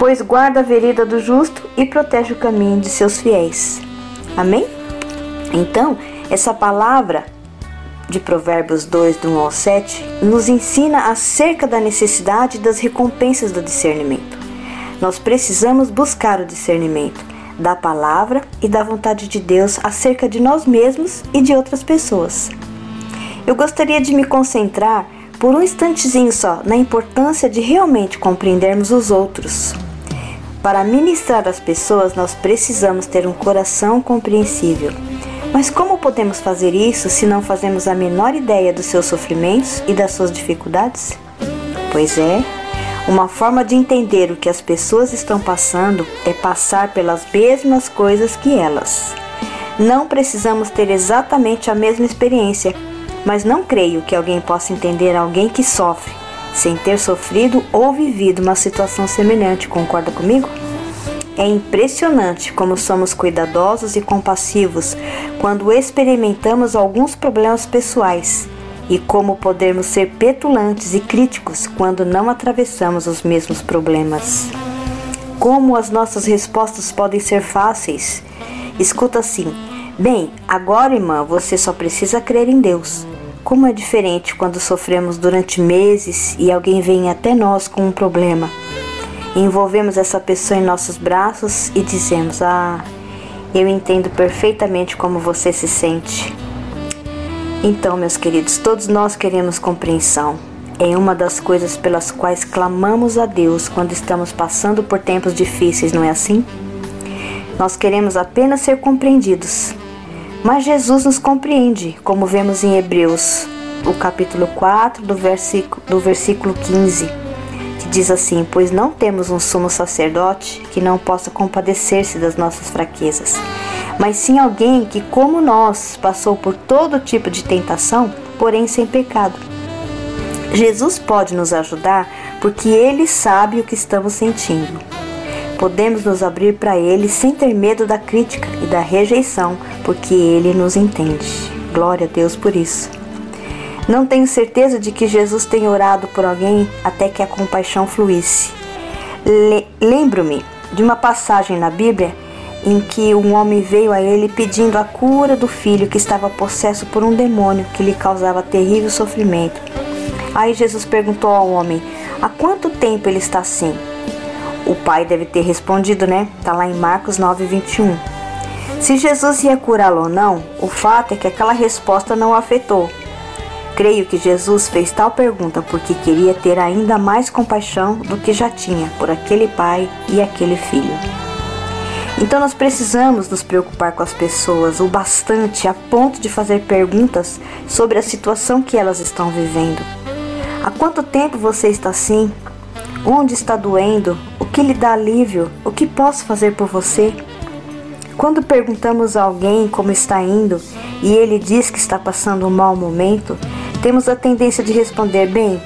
pois guarda a vereda do justo e protege o caminho de seus fiéis. Amém? Então, essa palavra de Provérbios 2, do 1 ao 7, nos ensina acerca da necessidade das recompensas do discernimento. Nós precisamos buscar o discernimento da palavra e da vontade de Deus acerca de nós mesmos e de outras pessoas. Eu gostaria de me concentrar por um instantezinho só na importância de realmente compreendermos os outros. Para ministrar às pessoas, nós precisamos ter um coração compreensível. Mas como podemos fazer isso se não fazemos a menor ideia dos seus sofrimentos e das suas dificuldades? Pois é, uma forma de entender o que as pessoas estão passando é passar pelas mesmas coisas que elas. Não precisamos ter exatamente a mesma experiência, mas não creio que alguém possa entender alguém que sofre sem ter sofrido ou vivido uma situação semelhante, concorda comigo? É impressionante como somos cuidadosos e compassivos quando experimentamos alguns problemas pessoais e como podemos ser petulantes e críticos quando não atravessamos os mesmos problemas. Como as nossas respostas podem ser fáceis? Escuta assim: Bem, agora, irmã, você só precisa crer em Deus. Como é diferente quando sofremos durante meses e alguém vem até nós com um problema. Envolvemos essa pessoa em nossos braços e dizemos: Ah, eu entendo perfeitamente como você se sente. Então, meus queridos, todos nós queremos compreensão. É uma das coisas pelas quais clamamos a Deus quando estamos passando por tempos difíceis, não é assim? Nós queremos apenas ser compreendidos mas Jesus nos compreende, como vemos em Hebreus, o capítulo 4, do versículo, do versículo 15, que diz assim: Pois não temos um sumo sacerdote que não possa compadecer-se das nossas fraquezas, mas sim alguém que, como nós, passou por todo tipo de tentação, porém sem pecado. Jesus pode nos ajudar porque ele sabe o que estamos sentindo podemos nos abrir para Ele sem ter medo da crítica e da rejeição, porque Ele nos entende. Glória a Deus por isso. Não tenho certeza de que Jesus tenha orado por alguém até que a compaixão fluísse. Le Lembro-me de uma passagem na Bíblia em que um homem veio a ele pedindo a cura do filho que estava possesso por um demônio que lhe causava terrível sofrimento. Aí Jesus perguntou ao homem: Há quanto tempo ele está assim? O pai deve ter respondido, né? Tá lá em Marcos 9, 21. Se Jesus ia curá-lo ou não, o fato é que aquela resposta não o afetou. Creio que Jesus fez tal pergunta porque queria ter ainda mais compaixão do que já tinha por aquele pai e aquele filho. Então nós precisamos nos preocupar com as pessoas o bastante a ponto de fazer perguntas sobre a situação que elas estão vivendo. Há quanto tempo você está assim? Onde está doendo? O que lhe dá alívio? O que posso fazer por você? Quando perguntamos a alguém como está indo e ele diz que está passando um mau momento, temos a tendência de responder: bem,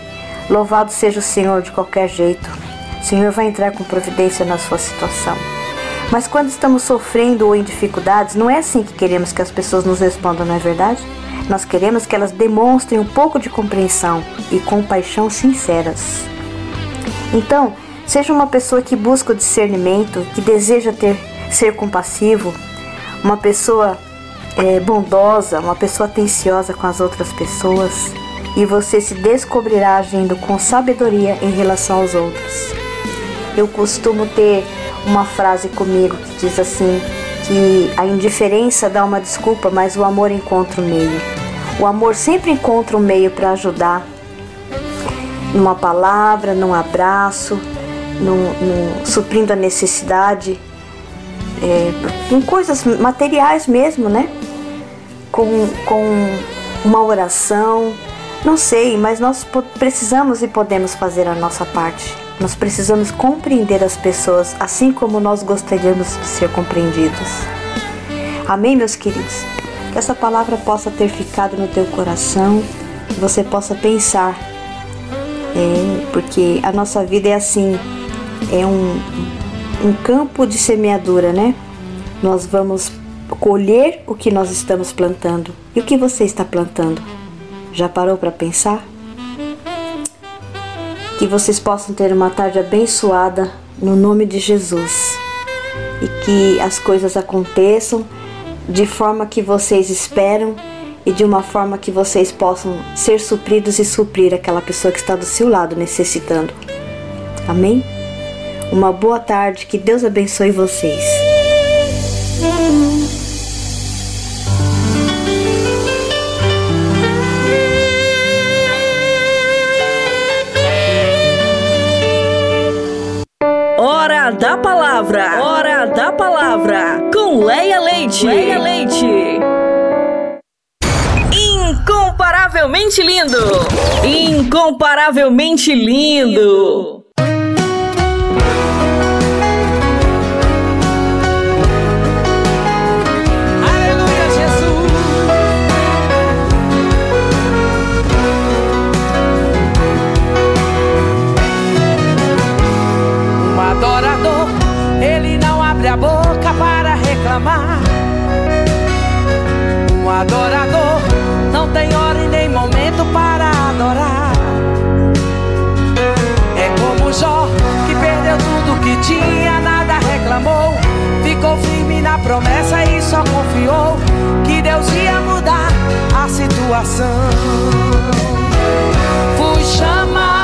louvado seja o Senhor de qualquer jeito. O Senhor vai entrar com providência na sua situação. Mas quando estamos sofrendo ou em dificuldades, não é assim que queremos que as pessoas nos respondam, não é verdade? Nós queremos que elas demonstrem um pouco de compreensão e compaixão sinceras. Então, seja uma pessoa que busca o discernimento, que deseja ter, ser compassivo, uma pessoa é, bondosa, uma pessoa atenciosa com as outras pessoas, e você se descobrirá agindo com sabedoria em relação aos outros. Eu costumo ter uma frase comigo que diz assim: que a indiferença dá uma desculpa, mas o amor encontra o meio. O amor sempre encontra um meio para ajudar, numa palavra, num abraço, num, num, suprindo a necessidade, é, em coisas materiais mesmo, né? Com, com uma oração, não sei, mas nós precisamos e podemos fazer a nossa parte. Nós precisamos compreender as pessoas assim como nós gostaríamos de ser compreendidos. Amém, meus queridos? Que essa palavra possa ter ficado no teu coração, que você possa pensar, é, porque a nossa vida é assim, é um, um campo de semeadura, né? Nós vamos colher o que nós estamos plantando. E o que você está plantando? Já parou para pensar? Que vocês possam ter uma tarde abençoada no nome de Jesus e que as coisas aconteçam de forma que vocês esperam e de uma forma que vocês possam ser supridos e suprir aquela pessoa que está do seu lado necessitando. Amém? Uma boa tarde, que Deus abençoe vocês. Hora da palavra. Hora da palavra. Com Leia Leite. Leia Leite. Incomparavelmente lindo. Incomparavelmente lindo. Reclamar. Um adorador não tem hora e nem momento para adorar. É como Jó que perdeu tudo que tinha, nada reclamou. Ficou firme na promessa e só confiou que Deus ia mudar a situação. Fui chamado,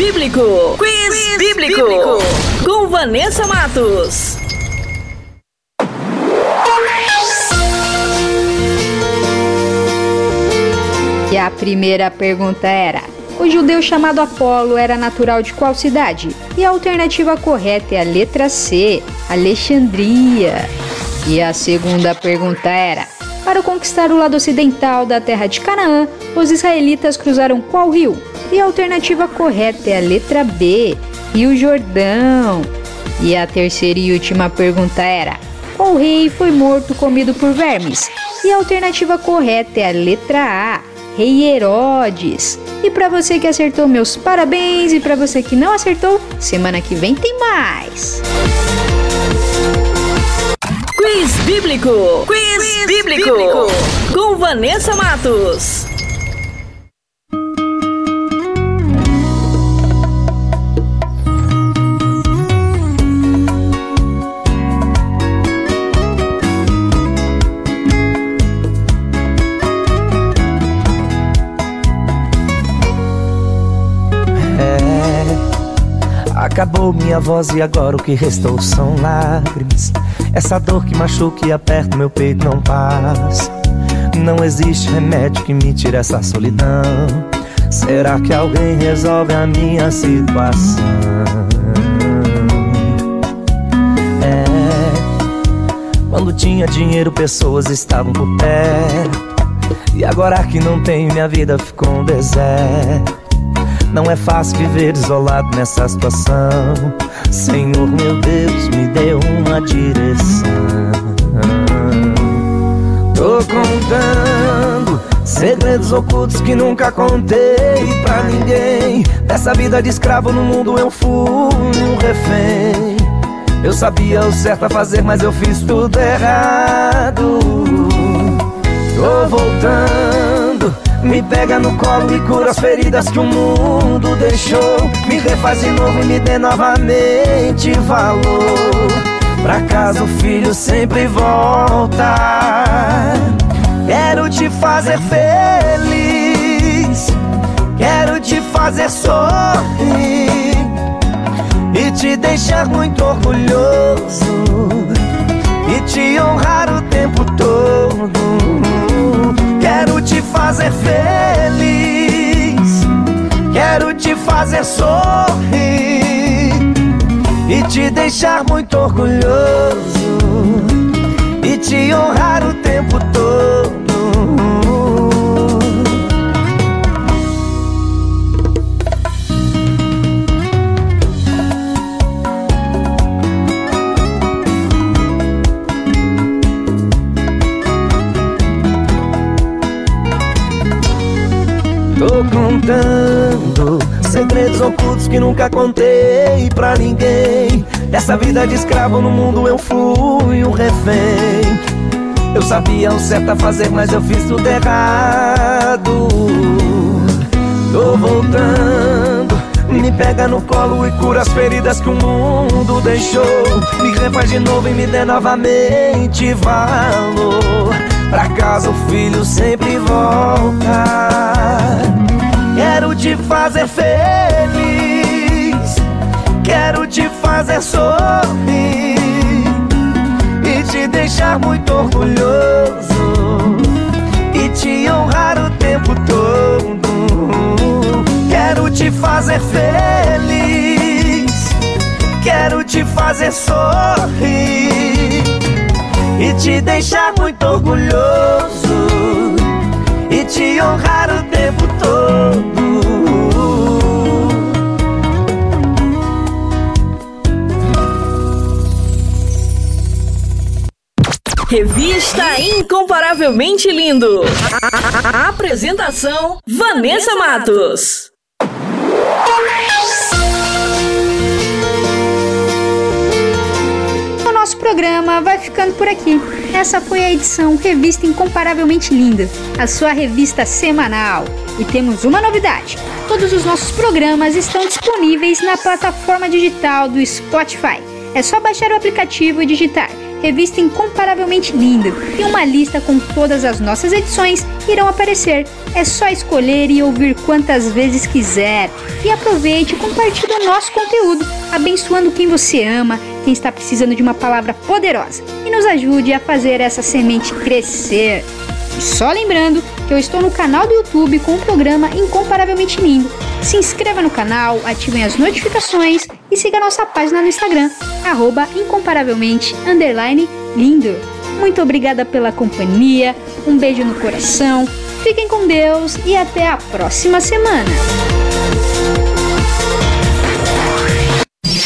Bíblico! Quiz, Quiz bíblico. bíblico! Com Vanessa Matos. E a primeira pergunta era: o judeu chamado Apolo era natural de qual cidade? E a alternativa correta é a letra C, Alexandria. E a segunda pergunta era: para conquistar o lado ocidental da terra de Canaã, os israelitas cruzaram qual rio? E a alternativa correta é a letra B, Rio Jordão. E a terceira e última pergunta era: qual rei foi morto comido por vermes? E a alternativa correta é a letra A, Rei Herodes. E para você que acertou, meus parabéns. E para você que não acertou, semana que vem tem mais. Quiz Bíblico. Quiz, Quiz bíblico. bíblico. Com Vanessa Matos. Acabou minha voz e agora o que restou são lágrimas. Essa dor que machuca e aperta meu peito não passa. Não existe remédio que me tire essa solidão. Será que alguém resolve a minha situação? É. Quando tinha dinheiro, pessoas estavam por perto. E agora que não tenho, minha vida ficou um deserto. Não é fácil viver isolado nessa situação. Senhor, meu Deus, me dê uma direção. Tô contando segredos ocultos que nunca contei pra ninguém. Dessa vida de escravo no mundo eu fui um refém. Eu sabia o certo a fazer, mas eu fiz tudo errado. Tô voltando me pega no colo e cura as feridas que o mundo deixou. Me refaz de novo e me dê novamente valor. Pra casa o filho sempre volta. Quero te fazer feliz. Quero te fazer sorrir. E te deixar muito orgulhoso. E te honrar o tempo todo Quero te fazer feliz, quero te fazer sorrir. E te deixar muito orgulhoso. E te honrar o tempo todo. Tô contando segredos ocultos que nunca contei pra ninguém. Dessa vida de escravo no mundo eu fui um refém. Eu sabia o certo a fazer, mas eu fiz tudo errado. Tô voltando, me pega no colo e cura as feridas que o mundo deixou. Me refaz de novo e me dê novamente valor. Pra casa o filho sempre volta. Quero te fazer feliz, quero te fazer sorrir e te deixar muito orgulhoso e te honrar o tempo todo. Quero te fazer feliz, quero te fazer sorrir e te deixar muito orgulhoso e te honrar o. Revista Incomparavelmente Lindo. A apresentação: Vanessa Matos. programa vai ficando por aqui. Essa foi a edição Revista Incomparavelmente Linda, a sua revista semanal. E temos uma novidade: todos os nossos programas estão disponíveis na plataforma digital do Spotify. É só baixar o aplicativo e digitar revista incomparavelmente linda, e uma lista com todas as nossas edições irão aparecer. É só escolher e ouvir quantas vezes quiser. E aproveite e compartilhe o nosso conteúdo, abençoando quem você ama, quem está precisando de uma palavra poderosa, e nos ajude a fazer essa semente crescer. E só lembrando que eu estou no canal do YouTube com o programa Incomparavelmente Lindo. Se inscreva no canal, ativem as notificações e siga nossa página no Instagram, arroba incomparavelmente lindo. Muito obrigada pela companhia, um beijo no coração, fiquem com Deus e até a próxima semana.